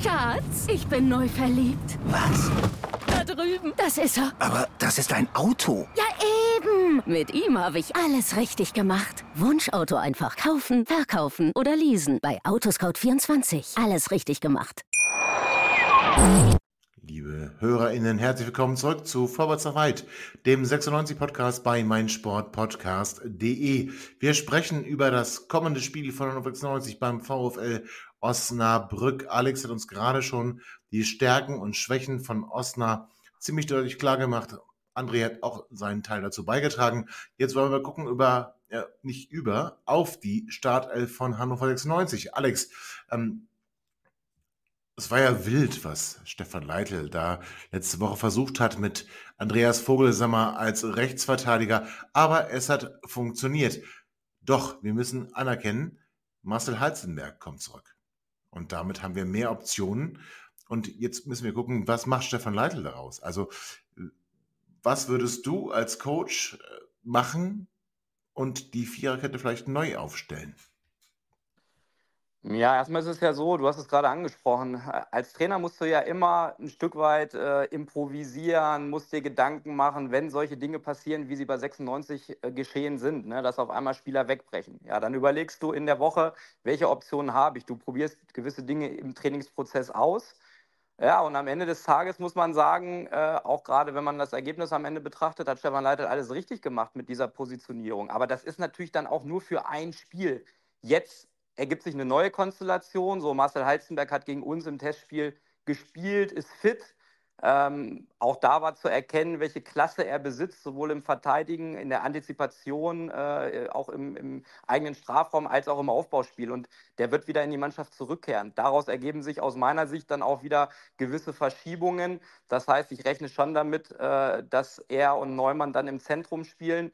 Schatz, ich bin neu verliebt. Was? Da drüben. Das ist er. Aber das ist ein Auto. Ja, Mit ihm habe ich alles richtig gemacht. Wunschauto einfach kaufen, verkaufen oder leasen. Bei Autoscout24. Alles richtig gemacht. Liebe HörerInnen, herzlich willkommen zurück zu Vorwärts nach Weit, dem 96-Podcast bei meinsportpodcast.de. Wir sprechen über das kommende Spiel von 96 beim VfL Osnabrück. Alex hat uns gerade schon die Stärken und Schwächen von Osnabrück ziemlich deutlich klar gemacht. André hat auch seinen Teil dazu beigetragen. Jetzt wollen wir gucken über, ja, nicht über, auf die Startelf von Hannover 96. Alex, ähm, es war ja wild, was Stefan Leitl da letzte Woche versucht hat mit Andreas Vogelsammer als Rechtsverteidiger, aber es hat funktioniert. Doch, wir müssen anerkennen, Marcel Halzenberg kommt zurück. Und damit haben wir mehr Optionen. Und jetzt müssen wir gucken, was macht Stefan Leitl daraus? Also, was würdest du als Coach äh, machen und die Viererkette vielleicht neu aufstellen? Ja, erstmal ist es ja so, du hast es gerade angesprochen. Als Trainer musst du ja immer ein Stück weit äh, improvisieren, musst dir Gedanken machen, wenn solche Dinge passieren, wie sie bei 96 äh, geschehen sind, ne, dass auf einmal Spieler wegbrechen. Ja, dann überlegst du in der Woche, welche Optionen habe ich. Du probierst gewisse Dinge im Trainingsprozess aus ja, und am Ende des Tages muss man sagen, äh, auch gerade wenn man das Ergebnis am Ende betrachtet, hat Stefan Leitl alles richtig gemacht mit dieser Positionierung. Aber das ist natürlich dann auch nur für ein Spiel. Jetzt ergibt sich eine neue Konstellation. So, Marcel Heizenberg hat gegen uns im Testspiel gespielt, ist fit. Ähm, auch da war zu erkennen, welche Klasse er besitzt, sowohl im Verteidigen, in der Antizipation, äh, auch im, im, eigenen Strafraum als auch im Aufbauspiel. Und der wird wieder in die Mannschaft zurückkehren. Daraus ergeben sich aus meiner Sicht dann auch wieder gewisse Verschiebungen. Das heißt, ich rechne schon damit, äh, dass er und Neumann dann im Zentrum spielen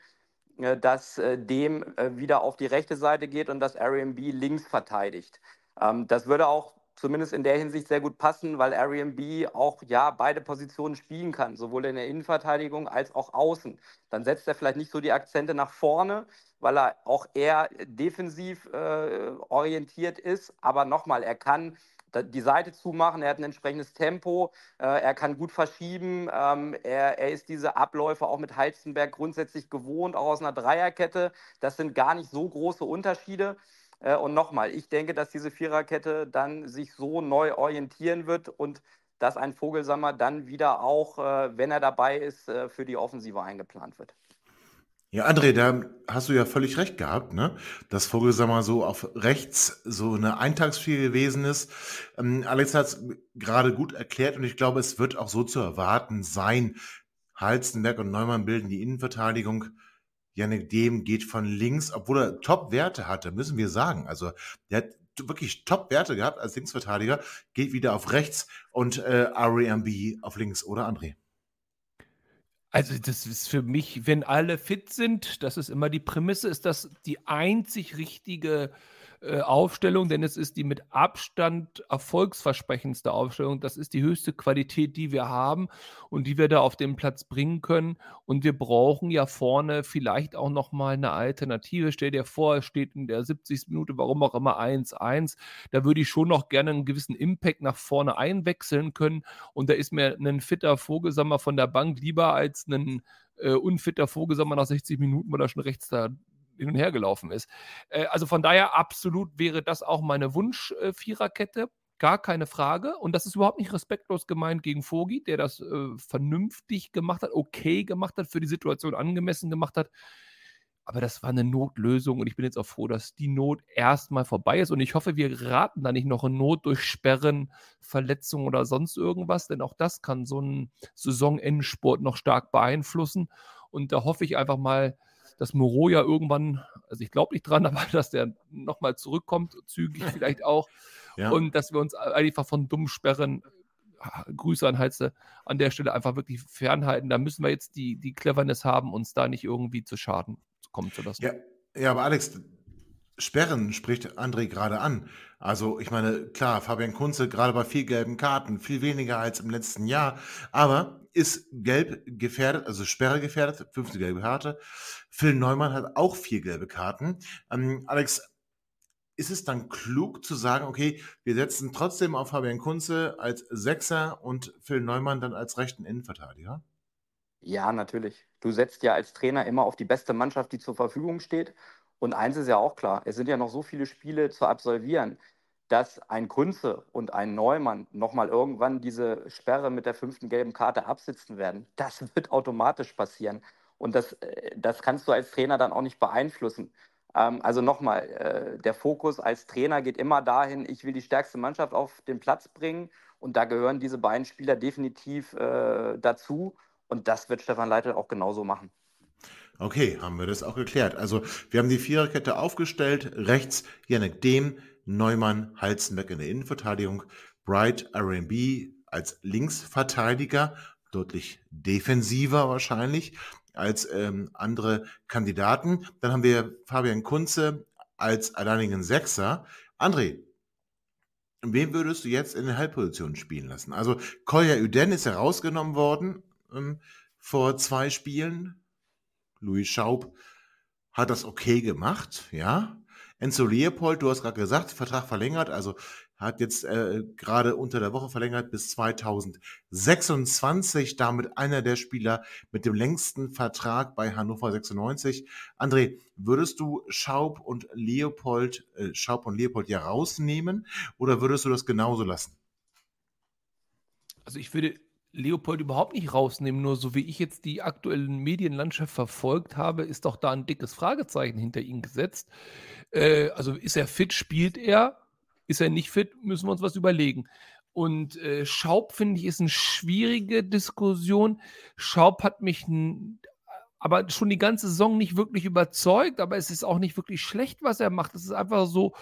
äh, dass äh, dem äh, wieder auf die rechte Seite geht und dass Airbnb links verteidigt. Ähm, das würde auch zumindest in der Hinsicht sehr gut passen, weil Airbnb auch ja beide Positionen spielen kann, sowohl in der Innenverteidigung als auch außen. Dann setzt er vielleicht nicht so die Akzente nach vorne, weil er auch eher defensiv äh, orientiert ist. Aber nochmal, er kann die Seite zumachen, er hat ein entsprechendes Tempo, äh, er kann gut verschieben, ähm, er, er, ist diese Abläufe auch mit Heizenberg grundsätzlich gewohnt, auch aus einer Dreierkette. Das sind gar nicht so große Unterschiede. Äh, und nochmal, ich denke, dass diese Viererkette dann sich so neu orientieren wird und dass ein Vogelsammer dann wieder auch, äh, wenn er dabei ist, äh, für die Offensive eingeplant wird. Ja, André, da hast du ja völlig recht gehabt, ne? Dass Vogelsammer so auf rechts so eine Eintagsfliege gewesen ist. Ähm, Alex hat es gerade gut erklärt und ich glaube, es wird auch so zu erwarten sein. Halstenberg und Neumann bilden die Innenverteidigung. Janik Dem geht von links, obwohl er Top-Werte hatte, müssen wir sagen. Also der hat wirklich Top-Werte gehabt als Linksverteidiger, geht wieder auf rechts und äh, RMB auf links, oder André? Also das ist für mich, wenn alle fit sind, das ist immer die Prämisse, ist das die einzig richtige äh, Aufstellung, denn es ist die mit Abstand erfolgsversprechendste Aufstellung. Das ist die höchste Qualität, die wir haben und die wir da auf den Platz bringen können. Und wir brauchen ja vorne vielleicht auch nochmal eine Alternative. Stell dir vor, es steht in der 70. Minute, warum auch immer 1-1. Da würde ich schon noch gerne einen gewissen Impact nach vorne einwechseln können. Und da ist mir ein fitter Vogelsammer von der Bank lieber als ein äh, unfitter Vogelsammer nach 60 Minuten, weil er schon rechts da hin und her gelaufen ist. Äh, also von daher absolut wäre das auch meine Wunsch-Viererkette. Äh, Gar keine Frage. Und das ist überhaupt nicht respektlos gemeint gegen Vogi, der das äh, vernünftig gemacht hat, okay gemacht hat, für die Situation angemessen gemacht hat. Aber das war eine Notlösung und ich bin jetzt auch froh, dass die Not erstmal vorbei ist. Und ich hoffe, wir raten da nicht noch in Not durch Sperren, Verletzungen oder sonst irgendwas, denn auch das kann so einen Saisonendsport noch stark beeinflussen. Und da hoffe ich einfach mal, dass Moreau ja irgendwann, also ich glaube nicht dran, aber dass der nochmal zurückkommt, zügig vielleicht auch, ja. Und dass wir uns einfach von dummen Sperren, ah, Grüße an Heize, an der Stelle einfach wirklich fernhalten. Da müssen wir jetzt die, die Cleverness haben, uns da nicht irgendwie zu Schaden kommen zu lassen. Ja, ja aber Alex, Sperren spricht André gerade an. Also ich meine, klar, Fabian Kunze gerade bei vier gelben Karten, viel weniger als im letzten Jahr, aber ist gelb gefährdet, also Sperre gefährdet, fünfte gelbe Karte. Phil Neumann hat auch vier gelbe Karten. Ähm, Alex, ist es dann klug zu sagen, okay, wir setzen trotzdem auf Fabian Kunze als Sechser und Phil Neumann dann als rechten Innenverteidiger? Ja, natürlich. Du setzt ja als Trainer immer auf die beste Mannschaft, die zur Verfügung steht. Und eins ist ja auch klar, es sind ja noch so viele Spiele zu absolvieren, dass ein Kunze und ein Neumann nochmal irgendwann diese Sperre mit der fünften gelben Karte absitzen werden. Das wird automatisch passieren. Und das, äh, das kannst du als Trainer dann auch nicht beeinflussen. Ähm, also nochmal, äh, der Fokus als Trainer geht immer dahin, ich will die stärkste Mannschaft auf den Platz bringen und da gehören diese beiden Spieler definitiv äh, dazu und das wird Stefan Leitl auch genauso machen. Okay, haben wir das auch geklärt. Also wir haben die Viererkette aufgestellt. Rechts Janek Dehm, Neumann, Halzenbeck in der Innenverteidigung, Bright RB als Linksverteidiger, deutlich defensiver wahrscheinlich als ähm, andere Kandidaten. Dann haben wir Fabian Kunze als alleinigen Sechser. André, wen würdest du jetzt in der Halbposition spielen lassen? Also Kolja Uden ist herausgenommen worden ähm, vor zwei Spielen. Louis Schaub hat das okay gemacht, ja. Enzo Leopold, du hast gerade gesagt, Vertrag verlängert, also hat jetzt äh, gerade unter der Woche verlängert bis 2026, damit einer der Spieler mit dem längsten Vertrag bei Hannover 96. André, würdest du Schaub und Leopold, äh, Schaub und Leopold ja rausnehmen oder würdest du das genauso lassen? Also ich würde Leopold überhaupt nicht rausnehmen, nur so wie ich jetzt die aktuellen Medienlandschaft verfolgt habe, ist doch da ein dickes Fragezeichen hinter ihm gesetzt. Äh, also ist er fit, spielt er? Ist er nicht fit, müssen wir uns was überlegen. Und äh, Schaub, finde ich, ist eine schwierige Diskussion. Schaub hat mich aber schon die ganze Saison nicht wirklich überzeugt, aber es ist auch nicht wirklich schlecht, was er macht. Es ist einfach so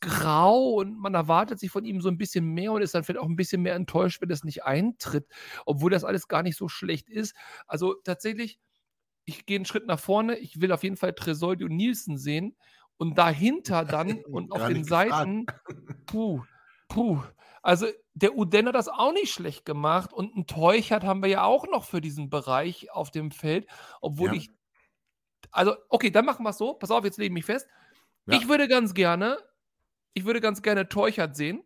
grau und man erwartet sich von ihm so ein bisschen mehr und ist dann vielleicht auch ein bisschen mehr enttäuscht, wenn das nicht eintritt, obwohl das alles gar nicht so schlecht ist. Also tatsächlich, ich gehe einen Schritt nach vorne. Ich will auf jeden Fall Tresoldi und Nielsen sehen und dahinter dann und auf den Seiten, puh, puh. Also der Uden hat das auch nicht schlecht gemacht und ein Teuchert haben wir ja auch noch für diesen Bereich auf dem Feld, obwohl ja. ich, also okay, dann machen wir es so. Pass auf, jetzt lege ich mich fest. Ja. Ich würde ganz gerne, ich würde ganz gerne Teuchert sehen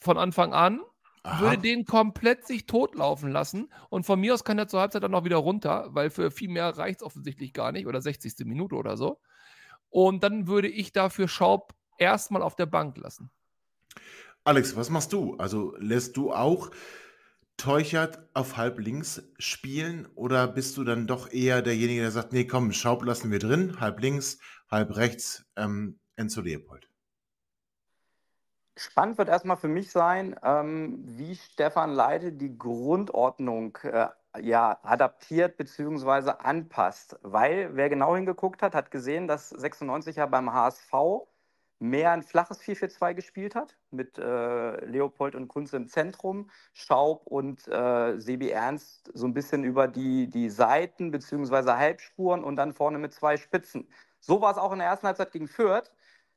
von Anfang an. Aha. Würde den komplett sich totlaufen lassen und von mir aus kann er zur Halbzeit dann noch wieder runter, weil für viel mehr reicht es offensichtlich gar nicht oder 60. Minute oder so. Und dann würde ich dafür Schaub erstmal auf der Bank lassen. Alex, was machst du? Also lässt du auch Teuchert auf halb links spielen oder bist du dann doch eher derjenige, der sagt, nee, komm, Schaub lassen wir drin, halb links, halb rechts, ähm, Enzo Leopold? Spannend wird erstmal für mich sein, ähm, wie Stefan Leite die Grundordnung äh, ja, adaptiert bzw. anpasst. Weil wer genau hingeguckt hat, hat gesehen, dass 96 ja beim HSV mehr ein flaches 4-4-2 gespielt hat, mit äh, Leopold und Kunze im Zentrum, Schaub und äh, Sebi Ernst so ein bisschen über die, die Seiten bzw. Halbspuren und dann vorne mit zwei Spitzen. So war es auch in der ersten Halbzeit gegen Fürth.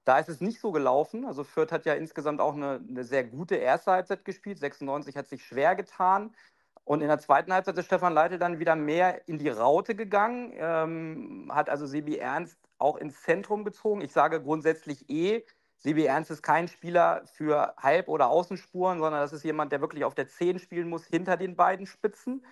Da ist es nicht so gelaufen. Also Fürth hat ja insgesamt auch eine, eine sehr gute erste Halbzeit gespielt. 96 hat sich schwer getan. Und in der zweiten Halbzeit ist Stefan Leite dann wieder mehr in die Raute gegangen, ähm, hat also Sebi Ernst auch ins Zentrum gezogen. Ich sage grundsätzlich eh, Sebi Ernst ist kein Spieler für Halb- oder Außenspuren, sondern das ist jemand, der wirklich auf der 10 spielen muss, hinter den beiden Spitzen.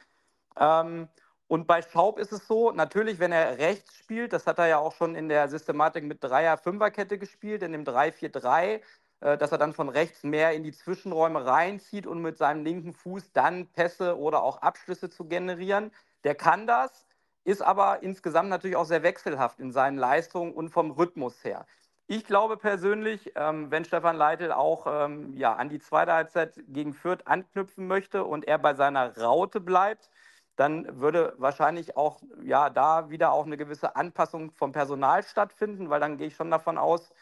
Ähm, Und bei Schaub ist es so, natürlich, wenn er rechts spielt, das hat er ja auch schon in der Systematik mit Dreier-Fünfer-Kette gespielt, in dem 3-4-3, äh, dass er dann von rechts mehr in die Zwischenräume reinzieht und mit seinem linken Fuß dann Pässe oder auch Abschlüsse zu generieren. Der kann das, ist aber insgesamt natürlich auch sehr wechselhaft in seinen Leistungen und vom Rhythmus her. Ich glaube persönlich, ähm, wenn Stefan Leitl auch ähm, ja, an die zweite Halbzeit gegen Fürth anknüpfen möchte und er bei seiner Raute bleibt, dann würde wahrscheinlich auch ja da wieder auch eine gewisse Anpassung vom Personal stattfinden, weil dann gehe ich schon davon aus,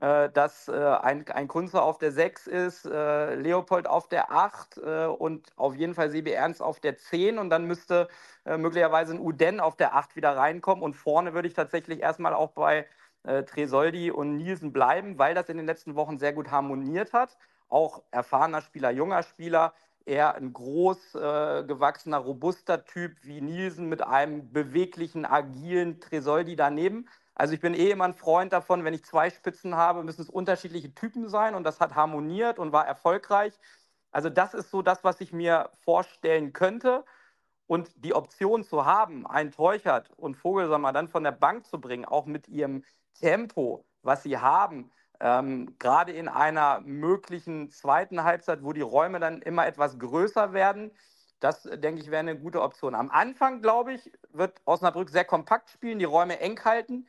dass äh, ein, ein Kunze auf der 6 ist, äh, Leopold auf der 8 äh, und auf jeden Fall Sebi Ernst auf der 10 und dann müsste äh, möglicherweise ein Uden auf der 8 wieder reinkommen und vorne würde ich tatsächlich erstmal auch bei äh, Tresoldi und Nielsen bleiben, weil das in den letzten Wochen sehr gut harmoniert hat. Auch erfahrener Spieler, junger Spieler eher ein groß äh, gewachsener, robuster Typ wie Nielsen mit einem beweglichen, agilen Tresoldi daneben. Also ich bin eh immer ein Freund davon, wenn ich zwei Spitzen habe, müssen es unterschiedliche Typen sein und das hat harmoniert und war erfolgreich. Also das ist so das, was ich mir vorstellen könnte. Und die Option zu haben, einen Teuchert und Vogelsammer dann von der Bank zu bringen, auch mit ihrem Tempo, was sie haben, ähm, gerade in einer möglichen zweiten Halbzeit, wo die Räume dann immer etwas größer werden, das denke ich wäre eine gute Option. Am Anfang, glaube ich, wird Osnabrück sehr kompakt spielen, die Räume eng halten.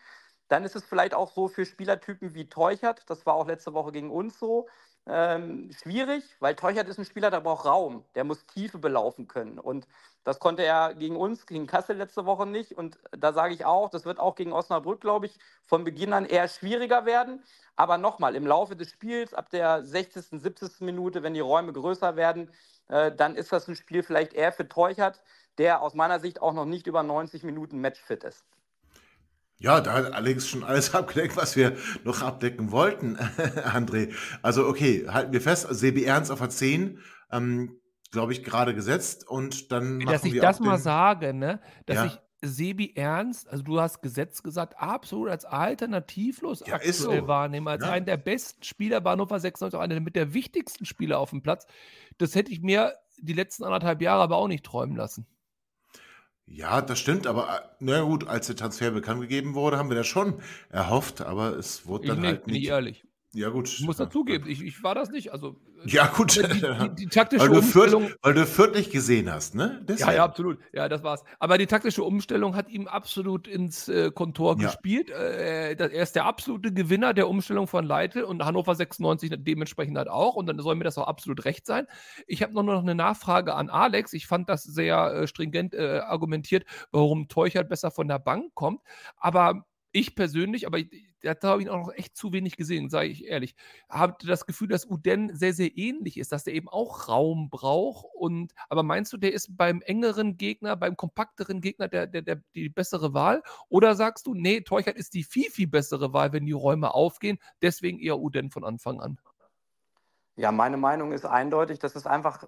Dann ist es vielleicht auch so für Spielertypen wie Teuchert, das war auch letzte Woche gegen uns so, ähm, schwierig, weil Teuchert ist ein Spieler, der braucht Raum, der muss Tiefe belaufen können. Und das konnte er gegen uns, gegen Kassel letzte Woche nicht. Und da sage ich auch, das wird auch gegen Osnabrück, glaube ich, von Beginn an eher schwieriger werden. Aber nochmal, im Laufe des Spiels, ab der 60., 70. Minute, wenn die Räume größer werden, äh, dann ist das ein Spiel vielleicht eher für Teuchert, der aus meiner Sicht auch noch nicht über 90 Minuten matchfit ist. Ja, da hat Alex schon alles abgedeckt, was wir noch abdecken wollten, André. Also okay, halten wir fest, Sebi Ernst auf der 10, ähm, glaube ich, gerade gesetzt und dann Dass ich das mal sage, ne? Dass ja. ich Sebi Ernst, also du hast Gesetz gesagt, absolut als alternativlos ja, aktuell so. wahrnehme, als ja. einen der besten Spieler bei Hannover 96, einer mit der wichtigsten Spieler auf dem Platz. Das hätte ich mir die letzten anderthalb Jahre aber auch nicht träumen lassen. Ja, das stimmt, aber äh, na gut, als der Transfer bekannt gegeben wurde, haben wir das schon erhofft, aber es wurde dann ich halt nicht. Bin ich ehrlich. Ja, gut. Ich muss dazugeben, ich, ich war das nicht. Also, ja, gut. Die, die, die taktische weil, du Umstellung. Fürth, weil du Fürth nicht gesehen hast, ne? Deswegen. Ja, ja, absolut. Ja, das war's. Aber die taktische Umstellung hat ihm absolut ins äh, Kontor ja. gespielt. Äh, er ist der absolute Gewinner der Umstellung von Leitl und Hannover 96 dementsprechend halt auch. Und dann soll mir das auch absolut recht sein. Ich habe noch, noch eine Nachfrage an Alex. Ich fand das sehr äh, stringent äh, argumentiert, warum Teuchert besser von der Bank kommt. Aber ich persönlich, aber da habe ich auch noch echt zu wenig gesehen, sage ich ehrlich, habe das Gefühl, dass Uden sehr, sehr ähnlich ist, dass der eben auch Raum braucht. Und aber meinst du, der ist beim engeren Gegner, beim kompakteren Gegner der, der, der, die bessere Wahl? Oder sagst du, nee, Teuchert ist die viel, viel bessere Wahl, wenn die Räume aufgehen, deswegen eher Uden von Anfang an? Ja, meine Meinung ist eindeutig, dass es einfach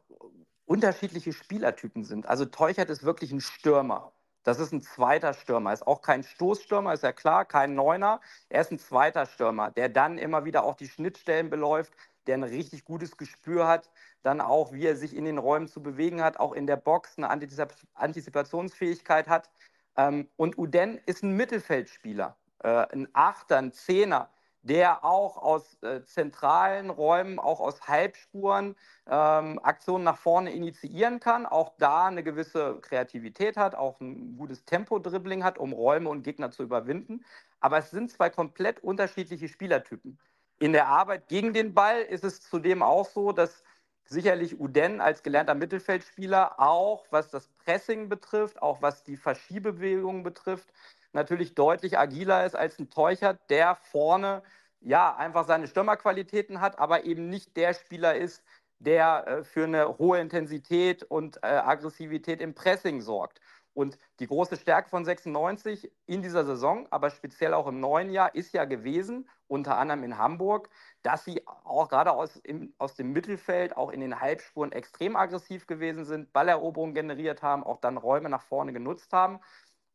unterschiedliche Spielertypen sind. Also Teuchert ist wirklich ein Stürmer. Das ist ein zweiter Stürmer. Ist auch kein Stoßstürmer, ist ja klar, kein Neuner. Er ist ein zweiter Stürmer, der dann immer wieder auch die Schnittstellen beläuft, der ein richtig gutes Gespür hat, dann auch, wie er sich in den Räumen zu bewegen hat, auch in der Box eine Antizipationsfähigkeit hat. Ähm, und Uden ist ein Mittelfeldspieler, äh, ein Achter, ein Zehner der auch aus äh, zentralen Räumen, auch aus Halbspuren ähm, Aktionen nach vorne initiieren kann, auch da eine gewisse Kreativität hat, auch ein gutes Tempo-Dribbling hat, um Räume und Gegner zu überwinden. Aber es sind zwei komplett unterschiedliche Spielertypen. In der Arbeit gegen den Ball ist es zudem auch so, dass sicherlich Uden als gelernter Mittelfeldspieler auch, was das Pressing betrifft, auch was die Verschiebewegungen betrifft, natürlich deutlich agiler ist als ein Teuchert, der vorne ja einfach seine Stürmerqualitäten hat, aber eben nicht der Spieler ist, der äh, für eine hohe Intensität und äh, Aggressivität im Pressing sorgt. Und die große Stärke von 96 in dieser Saison, aber speziell auch im neuen Jahr, ist ja gewesen, unter anderem in Hamburg, dass sie auch gerade aus, im, aus dem Mittelfeld, auch in den Halbspuren extrem aggressiv gewesen sind, Balleroberungen generiert haben, auch dann Räume nach vorne genutzt haben.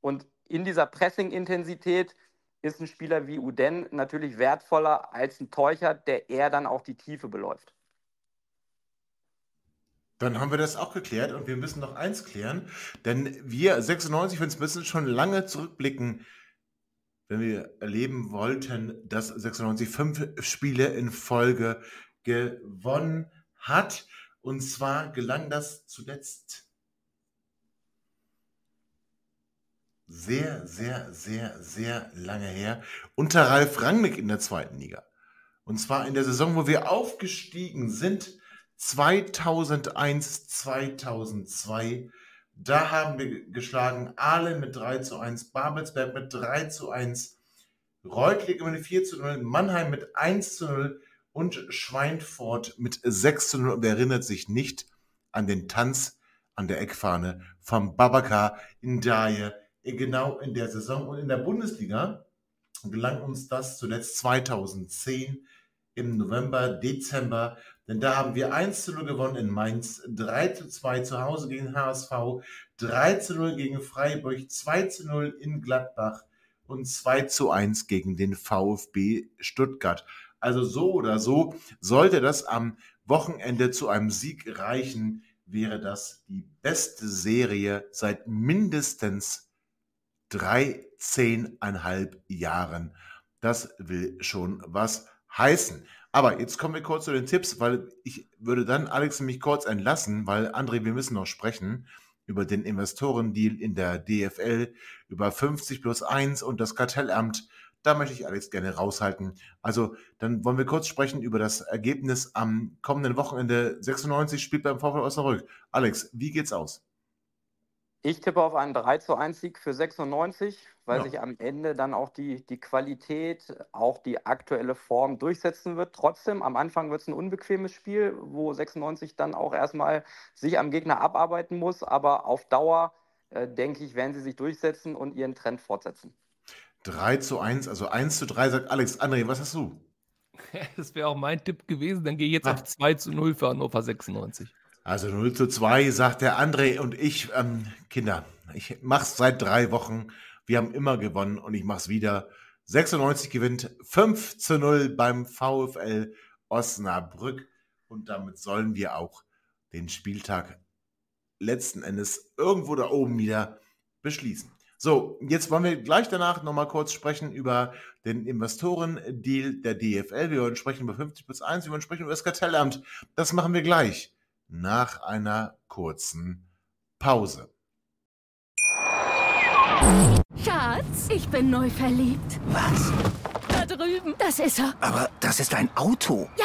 Und in dieser Pressing-Intensität ist ein Spieler wie Uden natürlich wertvoller als ein Teucher, der eher dann auch die Tiefe beläuft. Dann haben wir das auch geklärt und wir müssen noch eins klären, denn wir 96 Fans müssen schon lange zurückblicken, wenn wir erleben wollten, dass 96 fünf Spiele in Folge gewonnen hat. Und zwar gelang das zuletzt sehr, sehr, sehr, sehr lange her. Unter Ralf Rangnick in der zweiten Liga. Und zwar in der Saison, wo wir aufgestiegen sind. 2001, 2002, da haben wir geschlagen. Aalen mit 3 zu 1, Babelsberg mit 3 zu 1, Reutlingen mit 4 zu 0, Mannheim mit 1 zu 0 und Schweinfurt mit 6 zu 0. Und erinnert sich nicht an den Tanz an der Eckfahne vom Babaka in Daje, genau in der Saison. Und in der Bundesliga gelang uns das zuletzt 2010 im November, Dezember denn da haben wir 1 zu 0 gewonnen in Mainz, 3 zu 2 zu Hause gegen HSV, 3 zu 0 gegen Freiburg, 2 zu 0 in Gladbach und 2 zu 1 gegen den VfB Stuttgart. Also so oder so, sollte das am Wochenende zu einem Sieg reichen, wäre das die beste Serie seit mindestens 13,5 Jahren. Das will schon was heißen. Aber jetzt kommen wir kurz zu den Tipps, weil ich würde dann Alex mich kurz entlassen, weil André, wir müssen noch sprechen über den Investorendeal in der DFL, über 50 plus 1 und das Kartellamt. Da möchte ich Alex gerne raushalten. Also dann wollen wir kurz sprechen über das Ergebnis am kommenden Wochenende. 96 spielt beim VfL Osnabrück. Alex, wie geht's aus? Ich tippe auf einen 3 zu 1 Sieg für 96, weil ja. sich am Ende dann auch die, die Qualität, auch die aktuelle Form durchsetzen wird. Trotzdem, am Anfang wird es ein unbequemes Spiel, wo 96 dann auch erstmal sich am Gegner abarbeiten muss. Aber auf Dauer, äh, denke ich, werden sie sich durchsetzen und ihren Trend fortsetzen. 3 zu 1, also 1 zu 3, sagt Alex. André, was hast du? Das wäre auch mein Tipp gewesen. Dann gehe ich jetzt ah. auf 2 zu 0 für Hannover 96. Also 0 zu 2, sagt der André und ich, ähm, Kinder, ich mach's seit drei Wochen. Wir haben immer gewonnen und ich mach's wieder. 96 gewinnt 5 zu 0 beim VfL Osnabrück und damit sollen wir auch den Spieltag letzten Endes irgendwo da oben wieder beschließen. So, jetzt wollen wir gleich danach nochmal kurz sprechen über den Investoren-Deal der DFL. Wir wollen sprechen über 50 plus 1, wir wollen sprechen über das Kartellamt. Das machen wir gleich nach einer kurzen Pause. Schatz, ich bin neu verliebt. Was? Da drüben. Das ist er. Aber das ist ein Auto. Ja,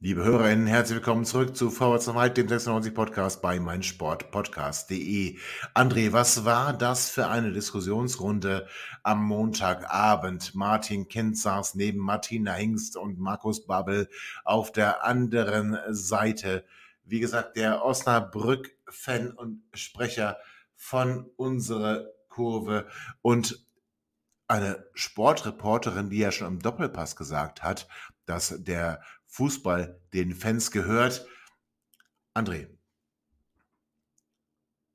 Liebe Hörerinnen, herzlich willkommen zurück zu Vorwärts nach dem 96 Podcast bei meinsportpodcast.de. André, was war das für eine Diskussionsrunde am Montagabend? Martin Kind saß neben Martina Hingst und Markus Babbel auf der anderen Seite. Wie gesagt, der Osnabrück-Fan und Sprecher von unserer Kurve und eine Sportreporterin, die ja schon im Doppelpass gesagt hat, dass der Fußball den Fans gehört. André,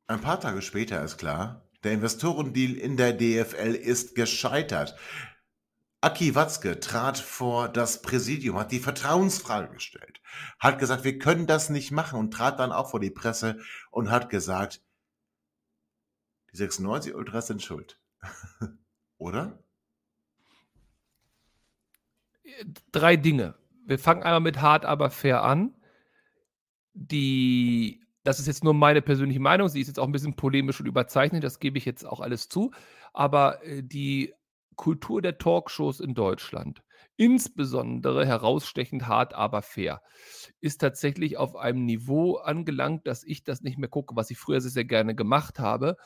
ein paar Tage später ist klar, der Investorendeal in der DFL ist gescheitert. Aki Watzke trat vor das Präsidium, hat die Vertrauensfrage gestellt, hat gesagt, wir können das nicht machen und trat dann auch vor die Presse und hat gesagt, die 96 Ultras sind schuld. Oder? Drei Dinge. Wir fangen einmal mit hart, aber fair an. Die, das ist jetzt nur meine persönliche Meinung. Sie ist jetzt auch ein bisschen polemisch und überzeichnet. Das gebe ich jetzt auch alles zu. Aber äh, die Kultur der Talkshows in Deutschland insbesondere herausstechend hart, aber fair, ist tatsächlich auf einem Niveau angelangt, dass ich das nicht mehr gucke, was ich früher sehr, sehr gerne gemacht habe.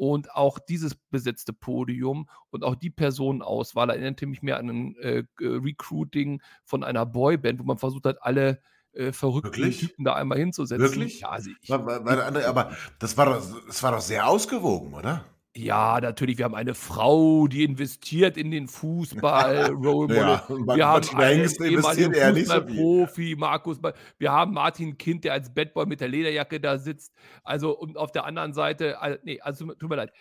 Und auch dieses besetzte Podium und auch die Personenauswahl erinnerte mich mehr an ein äh, Recruiting von einer Boyband, wo man versucht hat, alle äh, verrückten Wirklich? Typen da einmal hinzusetzen. Wirklich? Ja, also ich, War, war, war andere, aber das war, doch, das war doch sehr ausgewogen, oder? Ja, natürlich, wir haben eine Frau, die investiert in den Fußball, Role Model. Ja, wir haben einen ehemaligen nicht so. Fußballprofi, Markus. Wir haben Martin Kind, der als Badboy mit der Lederjacke da sitzt. Also, und auf der anderen Seite, also, nee, also tut mir leid.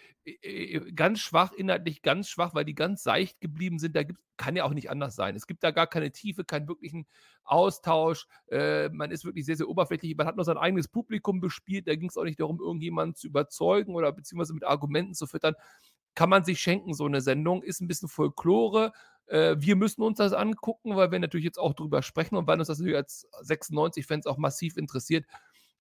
Ganz schwach, inhaltlich ganz schwach, weil die ganz seicht geblieben sind. Da gibt, kann ja auch nicht anders sein. Es gibt da gar keine Tiefe, keinen wirklichen Austausch. Äh, man ist wirklich sehr, sehr oberflächlich. Man hat nur sein eigenes Publikum bespielt. Da ging es auch nicht darum, irgendjemanden zu überzeugen oder beziehungsweise mit Argumenten zu füttern. Kann man sich schenken, so eine Sendung. Ist ein bisschen Folklore. Äh, wir müssen uns das angucken, weil wir natürlich jetzt auch drüber sprechen und weil uns das natürlich als 96-Fans auch massiv interessiert.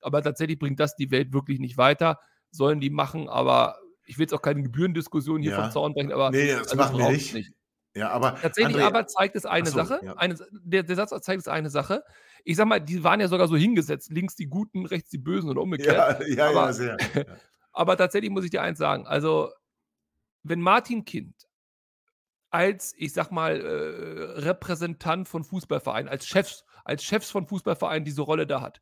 Aber tatsächlich bringt das die Welt wirklich nicht weiter. Sollen die machen, aber ich will jetzt auch keine Gebührendiskussion hier Ja. vom Zaun brechen, aber Nee, das also machen wir braucht's nicht. Ja, aber Tatsächlich André, aber zeigt es eine so, Sache. ja. Eine, der, der Satz zeigt es eine Sache. Ich sag mal, die waren ja sogar so hingesetzt, links die Guten, rechts die Bösen oder umgekehrt. ja, ja, aber, ja, sehr. Ja. aber tatsächlich muss ich dir eins sagen. Also, wenn Martin Kind als, ich sag mal, äh, Repräsentant von Fußballvereinen, als Chefs, als Chefs von Fußballvereinen diese Rolle da hat,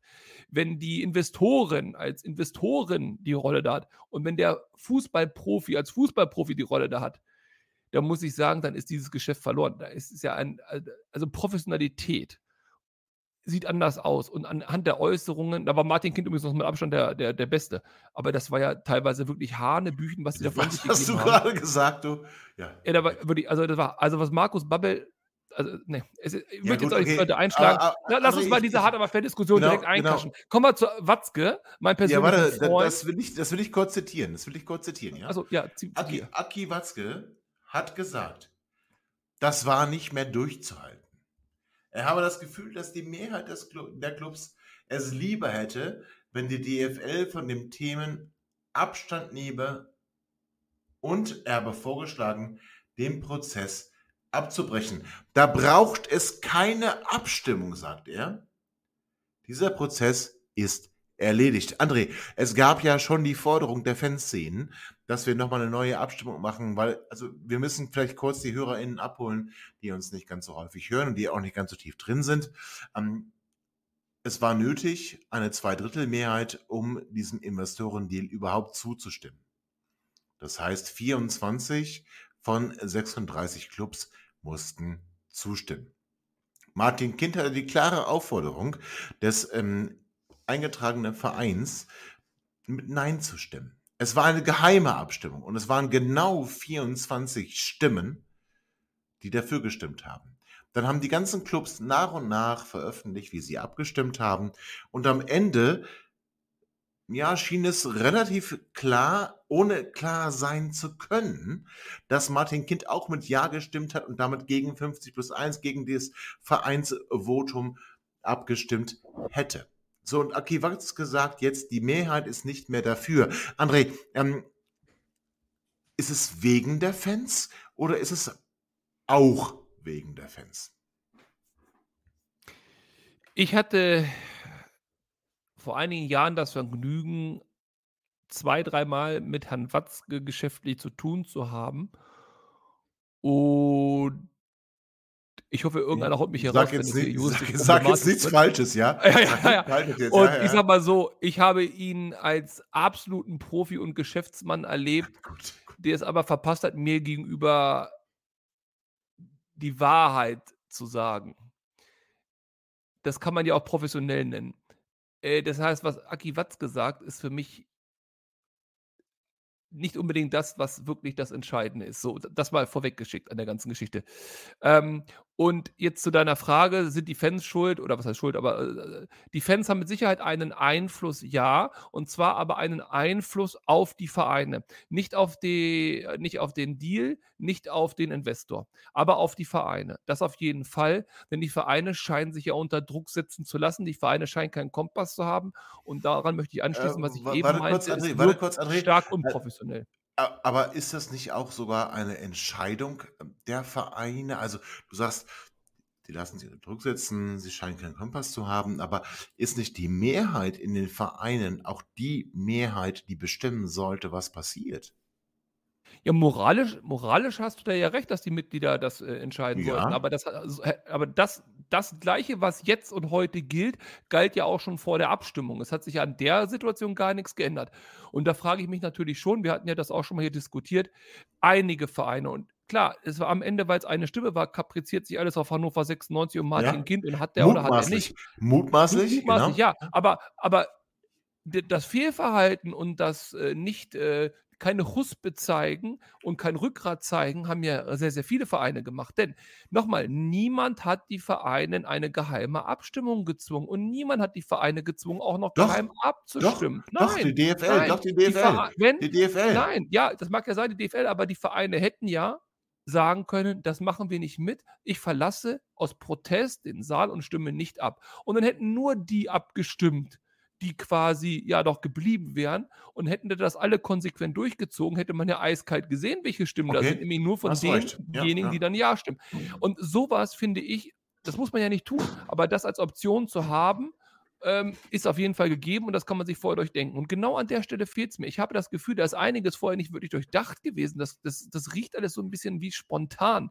wenn die Investoren als Investoren die Rolle da hat und wenn der Fußballprofi als Fußballprofi die Rolle da hat, dann muss ich sagen, dann ist dieses Geschäft verloren. Da ist es ja ein, also Professionalität sieht anders aus. Und anhand der Äußerungen, da war Martin Kind übrigens noch mit Abstand der, der, der Beste. Aber das war ja teilweise wirklich Hanebüchen, was sie da von Was sich hast du gegeben haben. gerade gesagt, du? Ja. Ja, da war wirklich, also das war, also was Markus Babbel, also ne, es, ich Ja, würde jetzt auch nicht okay. Leute einschlagen. Aber- Lass aber uns mal diese hart aber fair Diskussion Genau, direkt genau. einkaschen. Kommen wir zu Watzke, mein Ja, persönlicher warte, da- Freund. das will, ich, das will ich kurz zitieren. Das will ich kurz zitieren, ja? also ja, Aki. Aki Watzke hat gesagt, das war nicht mehr durchzuhalten. Er habe das Gefühl, dass die Mehrheit des Clu der Clubs es lieber hätte, wenn die DFL von den Themen Abstand nehme und er habe vorgeschlagen, den Prozess abzubrechen. Da braucht es keine Abstimmung, sagt er. Dieser Prozess ist erledigt. André, es gab ja schon die Forderung der Fanszenen, dass wir nochmal eine neue Abstimmung machen, weil, also wir müssen vielleicht kurz die HörerInnen abholen, die uns nicht ganz so häufig hören und die auch nicht ganz so tief drin sind. Ähm, es war nötig, eine Zweidrittelmehrheit, um diesem Investorendeal überhaupt zuzustimmen. Das heißt, 24 von 36 Clubs mussten zustimmen. Martin Kind hatte die klare Aufforderung des ähm, eingetragenen Vereins, mit Nein zu stimmen. Es war eine geheime Abstimmung und es waren genau 24 Stimmen, die dafür gestimmt haben. Dann haben die ganzen Clubs nach und nach veröffentlicht, wie sie abgestimmt haben. Und am Ende, ja, schien es relativ klar, ohne klar sein zu können, dass Martin Kind auch mit Ja gestimmt hat und damit gegen 50 plus 1, gegen das Vereinsvotum abgestimmt hätte. So, und Aki Watz gesagt, jetzt die Mehrheit ist nicht mehr dafür. André, ähm, ist es wegen der Fans oder ist es auch wegen der Fans? Ich hatte vor einigen Jahren das Vergnügen, zwei, dreimal mit Herrn Watzke geschäftlich zu tun zu haben. Und ich hoffe, irgendeiner haut mich hier Sag raus, jetzt, nicht, sag, sag jetzt nichts wird. Falsches, ja? Ja, ja, ja, jetzt, Und ich sag mal so, ich habe ihn als absoluten Profi und Geschäftsmann erlebt, Gut, gut. der es aber verpasst hat, mir gegenüber die Wahrheit zu sagen. Das kann man ja auch professionell nennen. Äh, das heißt, was Aki Watz gesagt, ist für mich nicht unbedingt das, was wirklich das Entscheidende ist. So, das mal vorweggeschickt an der ganzen Geschichte. Ähm, und jetzt zu deiner Frage, sind die Fans schuld oder was heißt schuld, aber äh, die Fans haben mit Sicherheit einen Einfluss, ja, und zwar aber einen Einfluss auf die Vereine. Nicht auf, die, nicht auf den Deal, nicht auf den Investor, aber auf die Vereine. Das auf jeden Fall, denn die Vereine scheinen sich ja unter Druck setzen zu lassen. Die Vereine scheinen keinen Kompass zu haben und daran möchte ich anschließen, Äh, was ich wa- eben meinte, kurz, André, es warte kurz, André. stark Äh, unprofessionell. A- Aber ist das nicht auch sogar eine Entscheidung der Vereine? Also du sagst, die lassen sich unter Druck setzen, sie scheinen keinen Kompass zu haben, aber ist nicht die Mehrheit in den Vereinen auch die Mehrheit, die bestimmen sollte, was passiert? Ja, moralisch, moralisch hast du da ja recht, dass die Mitglieder das äh, entscheiden Ja. sollten. Aber, das, also, äh, aber das, das Gleiche, was jetzt und heute gilt, galt ja auch schon vor der Abstimmung. Es hat sich an der Situation gar nichts geändert. Und da frage ich mich natürlich schon, wir hatten ja das auch schon mal hier diskutiert, einige Vereine und klar, es war am Ende, weil es eine Stimme war, kapriziert sich alles auf Hannover 96 und Martin Ja. Kind und hat der oder hat er Mutmaßlich. nicht. Mutmaßlich, Mutmaßlich, genau. ja. Aber, aber das Fehlverhalten und das äh, nicht äh, keine Huspe zeigen und kein Rückgrat zeigen, haben ja sehr, sehr viele Vereine gemacht. Denn nochmal, niemand hat die Vereine in eine geheime Abstimmung gezwungen und niemand hat die Vereine gezwungen, auch noch Doch, geheim Doch, abzustimmen. doch, nein, die DFL, nein, doch, die die DFL. Vere- wenn, Die DFL. Nein, ja, das mag ja sein, die DFL, aber die Vereine hätten ja sagen können, das machen wir nicht mit. Ich verlasse aus Protest den Saal und stimme nicht ab. Und dann hätten nur die abgestimmt, die quasi ja doch geblieben wären und hätten das alle konsequent durchgezogen, hätte man ja eiskalt gesehen, welche Stimmen da Okay, sind, nämlich nur von hast recht. Ja, denjenigen, ja. die dann Ja stimmen. Und sowas finde ich, das muss man ja nicht tun, aber das als Option zu haben, ähm, ist auf jeden Fall gegeben und das kann man sich vorher durchdenken. Und genau an der Stelle fehlt es mir. Ich habe das Gefühl, da ist einiges vorher nicht wirklich durchdacht gewesen. Das, das, das riecht alles so ein bisschen wie spontan.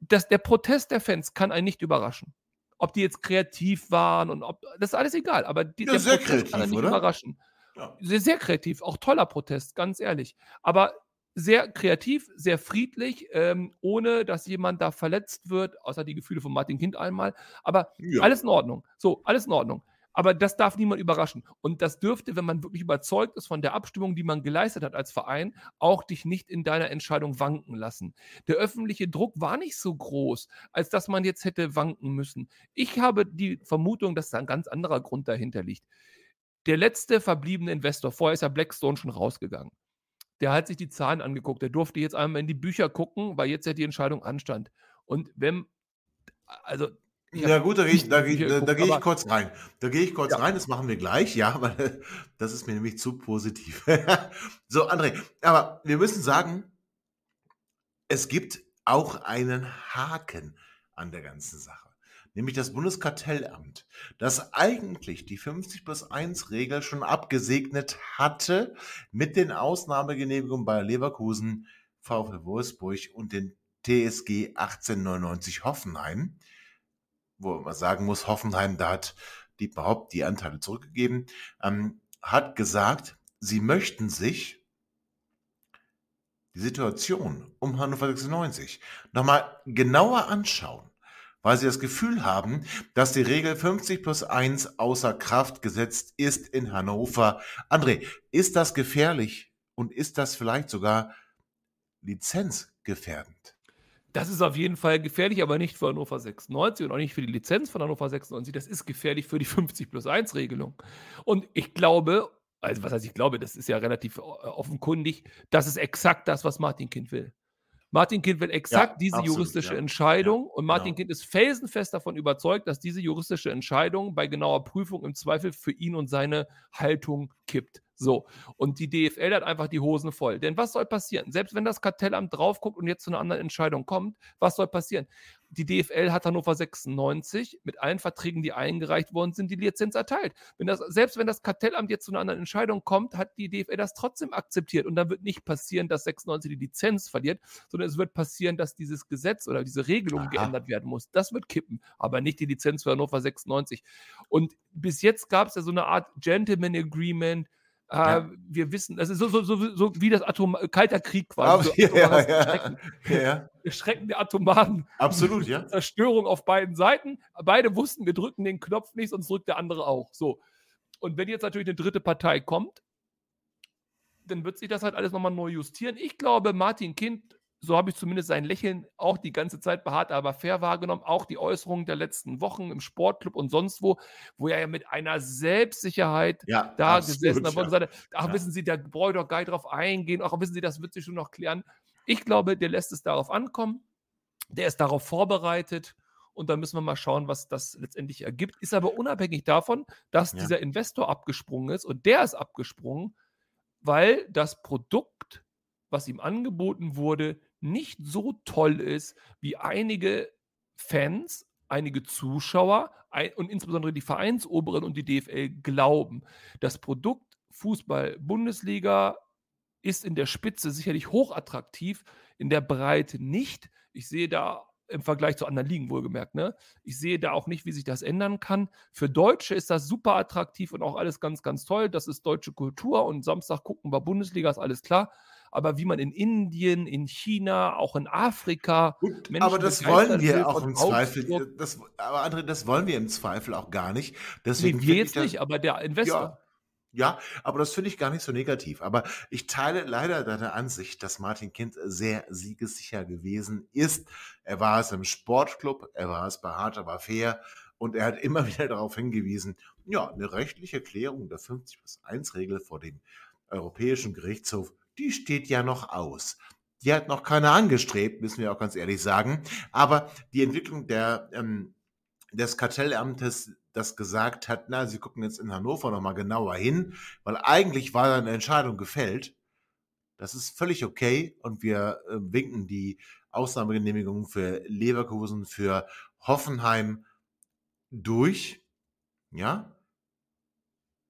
Das, der Protest der Fans kann einen nicht überraschen. Ob die jetzt kreativ waren und ob, das ist alles egal, aber die, Ja, der sehr Protest kann einen kreativ, nicht oder? überraschen. Ja. Sehr, sehr kreativ, auch toller Protest, ganz ehrlich. Aber sehr kreativ, sehr friedlich, ähm, ohne dass jemand da verletzt wird, außer die Gefühle von Martin Kind einmal. Aber Ja. alles in Ordnung. So, alles in Ordnung. Aber das darf niemand überraschen. Und das dürfte, wenn man wirklich überzeugt ist von der Abstimmung, die man geleistet hat als Verein, auch dich nicht in deiner Entscheidung wanken lassen. Der öffentliche Druck war nicht so groß, als dass man jetzt hätte wanken müssen. Ich habe die Vermutung, dass da ein ganz anderer Grund dahinter liegt. Der letzte verbliebene Investor, vorher ist ja Blackstone schon rausgegangen. Der hat sich die Zahlen angeguckt. Der durfte jetzt einmal in die Bücher gucken, weil jetzt ja die Entscheidung anstand. Und wenn, also Ja gut, da gehe ich, da geh, da geguckt, geh ich kurz rein. Da gehe ich kurz Ja. rein, das machen wir gleich, ja, weil das ist mir nämlich zu positiv. so, André, aber wir müssen sagen, es gibt auch einen Haken an der ganzen Sache. Nämlich das Bundeskartellamt, das eigentlich die 50 plus 1 Regel schon abgesegnet hatte mit den Ausnahmegenehmigungen bei Leverkusen, VfL Wolfsburg und den TSG 1899 Hoffenheim wo man sagen muss, Hoffenheim, da hat die überhaupt die Anteile zurückgegeben, ähm, hat gesagt, sie möchten sich die Situation um Hannover 96 nochmal genauer anschauen, weil sie das Gefühl haben, dass die Regel 50 plus 1 außer Kraft gesetzt ist in Hannover. André, ist das gefährlich und ist das vielleicht sogar lizenzgefährdend? Das ist auf jeden Fall gefährlich, aber nicht für Hannover 96 und auch nicht für die Lizenz von Hannover 96. Das ist gefährlich für die 50 plus 1 Regelung. Und ich glaube, also was heißt ich glaube, das ist ja relativ äh, offenkundig, das ist exakt das, was Martin Kind will. Martin Kind will exakt Ja, diese absolut, juristische ja. Entscheidung Ja, und Martin genau. Kind ist felsenfest davon überzeugt, dass diese juristische Entscheidung bei genauer Prüfung im Zweifel für ihn und seine Haltung kippt. So. Und die DFL hat einfach die Hosen voll. Denn was soll passieren? Selbst wenn das Kartellamt drauf guckt und jetzt zu einer anderen Entscheidung kommt, was soll passieren? Die DFL hat Hannover 96 mit allen Verträgen, die eingereicht worden sind, die Lizenz erteilt. Wenn das, selbst wenn das Kartellamt jetzt zu einer anderen Entscheidung kommt, hat die DFL das trotzdem akzeptiert. Und dann wird nicht passieren, dass 96 die Lizenz verliert, sondern es wird passieren, dass dieses Gesetz oder diese Regelung Aha. geändert werden muss. Das wird kippen, aber nicht die Lizenz für Hannover 96. Und bis jetzt gab es ja so eine Art Gentleman Agreement. Äh, Ja. Wir wissen, das ist so, so, so, so wie das Atom Kalter Krieg quasi. So ja, ja, Schrecken. ja, schrecken der atomaren absolut, ja. Zerstörung auf beiden Seiten. Beide wussten, wir drücken den Knopf nicht, sonst drückt der andere auch. So. Und wenn jetzt natürlich eine dritte Partei kommt, dann wird sich das halt alles nochmal neu justieren. Ich glaube, Martin Kind, so habe ich zumindest sein Lächeln auch die ganze Zeit beharrt, aber fair wahrgenommen, auch die Äußerungen der letzten Wochen im Sportclub und sonst wo, wo er ja mit einer Selbstsicherheit Ja, da gesessen hat und sagte, ach, Ja. wissen Sie, da brauche ich doch gar nicht drauf eingehen, ach, wissen Sie, das wird sich schon noch klären. Ich glaube, der lässt es darauf ankommen, der ist darauf vorbereitet und dann müssen wir mal schauen, was das letztendlich ergibt. Ist aber unabhängig davon, dass Ja. dieser Investor abgesprungen ist und der ist abgesprungen, weil das Produkt, was ihm angeboten wurde, nicht so toll ist, wie einige Fans einige Zuschauer ein, und insbesondere die Vereinsoberen und die DFL glauben, das Produkt Fußball-Bundesliga ist in der Spitze sicherlich hochattraktiv, in der Breite nicht. Ich sehe da im Vergleich zu anderen Ligen wohlgemerkt. Ne? Ich sehe da auch nicht, wie sich das ändern kann. Für Deutsche ist das super attraktiv und auch alles ganz, ganz toll. Das ist deutsche Kultur und Samstag gucken wir Bundesliga, ist alles klar. Aber wie man in Indien, in China, auch in Afrika. Gut, aber das wollen wir auch im Zweifel. Das, aber André, das wollen wir im Zweifel auch gar nicht. Deswegen nee, wir jetzt nicht, aber der Investor. Ja, ja, aber das finde ich gar nicht so negativ. Aber ich teile leider deine Ansicht, dass Martin Kind sehr siegessicher gewesen ist. Er war es im Sportclub, er war es bei Hart aber fair und er hat immer wieder darauf hingewiesen, ja, eine rechtliche Klärung der 50 plus 1 Regel vor dem Europäischen Gerichtshof, die steht ja noch aus. Die hat noch keiner angestrebt, müssen wir auch ganz ehrlich sagen. Aber die Entwicklung der, ähm, des Kartellamtes das gesagt hat, na, sie gucken jetzt in Hannover nochmal genauer hin, weil eigentlich war da eine Entscheidung gefällt. Das ist völlig okay und wir äh, winken die Ausnahmegenehmigung für Leverkusen, für Hoffenheim durch. Ja,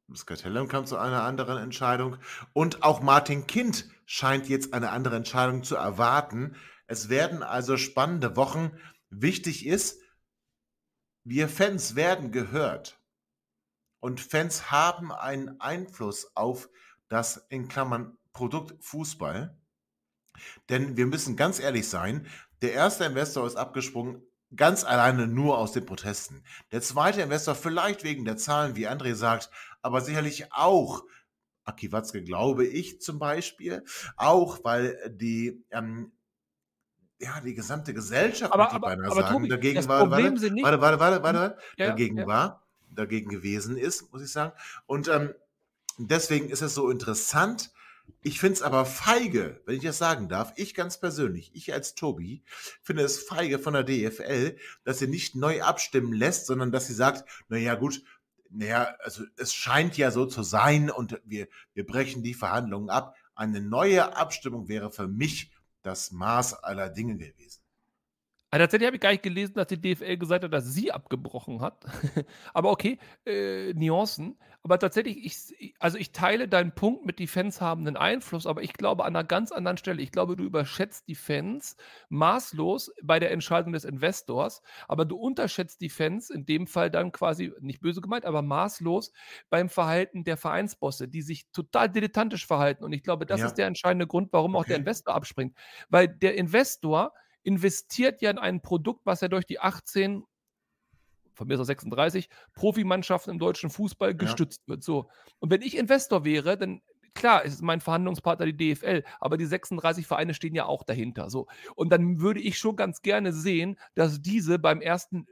das Kartellamt kam zu einer anderen Entscheidung und auch Martin Kind scheint jetzt eine andere Entscheidung zu erwarten. Es werden also spannende Wochen. Wichtig ist, wir Fans werden gehört. Und Fans haben einen Einfluss auf das in Klammern Produkt Fußball. Denn wir müssen ganz ehrlich sein, der erste Investor ist abgesprungen, ganz alleine nur aus den Protesten. Der zweite Investor vielleicht wegen der Zahlen, wie André sagt, aber sicherlich auch, Aki Watzke glaube ich zum Beispiel, auch weil die ähm, ja, die gesamte Gesellschaft, aber, aber, beinahe aber, sagen, Tobi, dagegen war, warte, warte, nicht, warte, warte, warte, warte, ja, dagegen ja. war, dagegen gewesen ist, muss ich sagen. Und ähm, deswegen ist es so interessant. Ich finde es aber feige, wenn ich das sagen darf, ich ganz persönlich, ich als Tobi, finde es feige von der DFL, dass sie nicht neu abstimmen lässt, sondern dass sie sagt, naja gut, naja, also es scheint ja so zu sein und wir, wir brechen die Verhandlungen ab. Eine neue Abstimmung wäre für mich das Maß aller Dinge gewesen. Also tatsächlich habe ich gar nicht gelesen, dass die DFL gesagt hat, dass sie abgebrochen hat. Aber okay, äh, Nuancen. Aber tatsächlich, ich, also ich teile deinen Punkt mit, die Fans haben einen Einfluss, aber ich glaube an einer ganz anderen Stelle. Ich glaube, du überschätzt die Fans maßlos bei der Entscheidung des Investors, aber du unterschätzt die Fans in dem Fall dann quasi, nicht böse gemeint, aber maßlos beim Verhalten der Vereinsbosse, die sich total dilettantisch verhalten. Und ich glaube, das Ja. ist der entscheidende Grund, warum auch der Okay. Investor abspringt. Weil der Investor investiert ja in ein Produkt, was er durch die 18, von mir ist auch 36, Profimannschaften im deutschen Fußball gestützt wird. So. Und wenn ich Investor wäre, dann klar, ist mein Verhandlungspartner die DFL, aber die 36 Vereine stehen ja auch dahinter. So. Und dann würde ich schon ganz gerne sehen, dass diese beim ersten,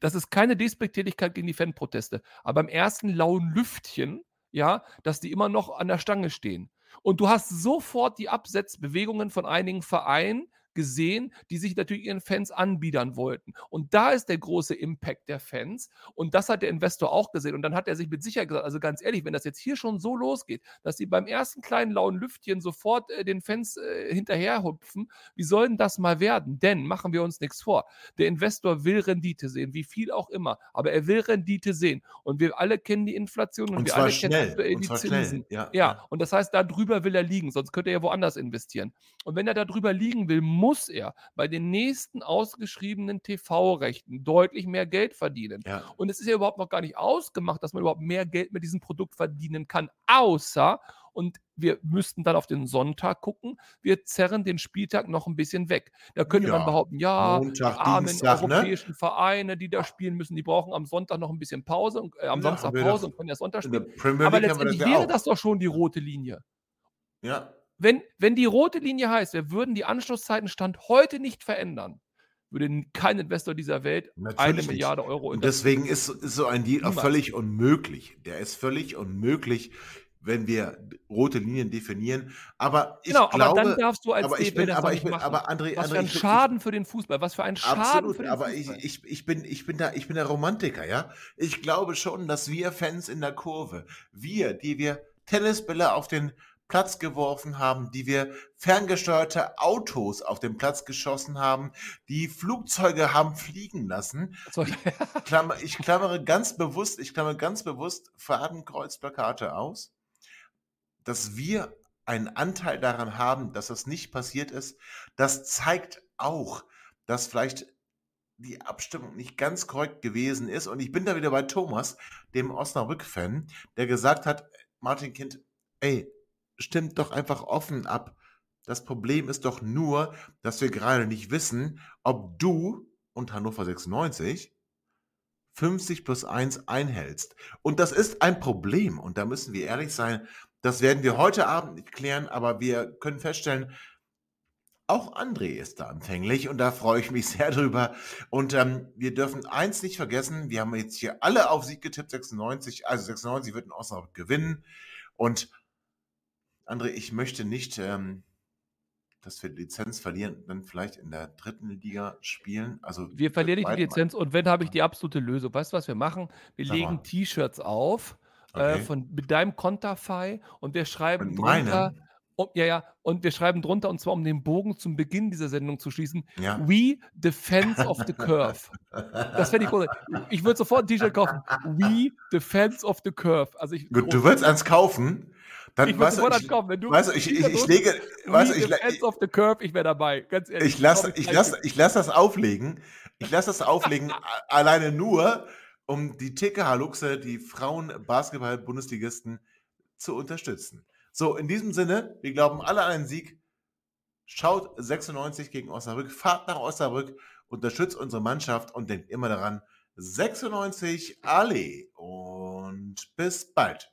das ist keine Despektierlichkeit gegen die Fanproteste, aber beim ersten lauen Lüftchen, ja, dass die immer noch an der Stange stehen. Und du hast sofort die Absetzbewegungen von einigen Vereinen gesehen, die sich natürlich ihren Fans anbiedern wollten. Und da ist der große Impact der Fans. Und das hat der Investor auch gesehen. Und dann hat er sich mit Sicherheit gesagt, also ganz ehrlich, wenn das jetzt hier schon so losgeht, dass sie beim ersten kleinen lauen Lüftchen sofort äh, den Fans äh, hinterherhupfen, wie soll denn das mal werden? Denn, machen wir uns nichts vor, der Investor will Rendite sehen, wie viel auch immer. Aber er will Rendite sehen. Und wir alle kennen die Inflation und, Und wir alle schnell, kennen und die Zinsen. ja, ja, ja. und das heißt, da drüber will er liegen, sonst könnte er ja woanders investieren. Und wenn er da drüber liegen will, muss er bei den nächsten ausgeschriebenen TV-Rechten deutlich mehr Geld verdienen. Ja. Und es ist ja überhaupt noch gar nicht ausgemacht, dass man überhaupt mehr Geld mit diesem Produkt verdienen kann, außer, und wir müssten dann auf den Sonntag gucken, wir zerren den Spieltag noch ein bisschen weg. Da könnte man Ja, behaupten, ja, Montag, die armen Dienstag, ne? europäischen Vereine, die da spielen müssen, die brauchen am Sonntag noch ein bisschen Pause, und, äh, am Ja, wir Pause doch und können ja Sonntag spielen. Aber das letztendlich ja wäre auch. das doch schon die rote Linie. Ja, Wenn, wenn die rote Linie heißt, wir würden die Anschlusszeiten Stand heute nicht verändern, würde kein Investor dieser Welt eine Natürlich nicht. Milliarde Euro Und investieren. deswegen ist, ist so ein Deal auch Niemals. völlig unmöglich. Der ist völlig unmöglich, wenn wir rote Linien definieren. Aber ich Genau, glaube, aber dann darfst du als aber ich bin, das aber ich bin, machen. aber André, was André, für ein ich bin, Schaden für den Fußball, was für ein Schaden Absolut, für den aber ich, Fußball. ich, ich, bin, ich, bin da, ich bin der Romantiker, ja. Ich glaube schon, dass wir Fans in der Kurve, wir, die wir Tennisbälle auf den Platz geworfen haben, die wir ferngesteuerte Autos auf den Platz geschossen haben, die Flugzeuge haben fliegen lassen. Ich, klammer, ich klammere ganz bewusst, ich klammere ganz bewusst Fadenkreuzplakate aus, dass wir einen Anteil daran haben, dass das nicht passiert ist. Das zeigt auch, dass vielleicht die Abstimmung nicht ganz korrekt gewesen ist. Und ich bin da wieder bei Thomas, dem Osnabrück-Fan, der gesagt hat, Martin Kind, ey, stimmt doch einfach offen ab. Das Problem ist doch nur, dass wir gerade nicht wissen, ob du und Hannover 96 50 plus 1 einhältst. Und das ist ein Problem. Und da müssen wir ehrlich sein. Das werden wir heute Abend nicht klären, aber wir können feststellen, auch André ist da empfänglich und da freue ich mich sehr drüber. Und ähm, wir dürfen eins nicht vergessen, wir haben jetzt hier alle auf Sieg getippt, 96, also 96 wird in Osnabrück gewinnen. Und André, ich möchte nicht, ähm, dass wir die Lizenz verlieren, dann vielleicht in der dritten Liga spielen. Also wir verlieren nicht die Lizenz und wenn, habe ich die absolute Lösung. Weißt du, was wir machen? Wir Sag legen. T-Shirts auf äh, Okay. von, mit deinem Konterfei und wir schreiben Mit drunter, um, ja, ja, und wir schreiben drunter, und zwar um den Bogen zum Beginn dieser Sendung zu schließen, Ja. We Defense of the Curve. Das fände ich groß. Ich würde sofort ein T-Shirt kaufen. We Defense of the Curve. Also ich, Gut, du willst eins kaufen, dann ich weißt sofort ich, kaufen. Wenn du weißt ich, ich, ich lege, We weißt ich, Defense of the Curve, ich wäre dabei. Ganz ehrlich. ich lasse ich lass, ich lass das auflegen. Ich lasse das auflegen alleine nur, um die TK Haluxe, die Frauen-Basketball-Bundesligisten zu unterstützen. So, in diesem Sinne, wir glauben alle an einen Sieg. Schaut 96 gegen Osnabrück, fahrt nach Osnabrück, unterstützt unsere Mannschaft und denkt immer daran, 96 alle und bis bald.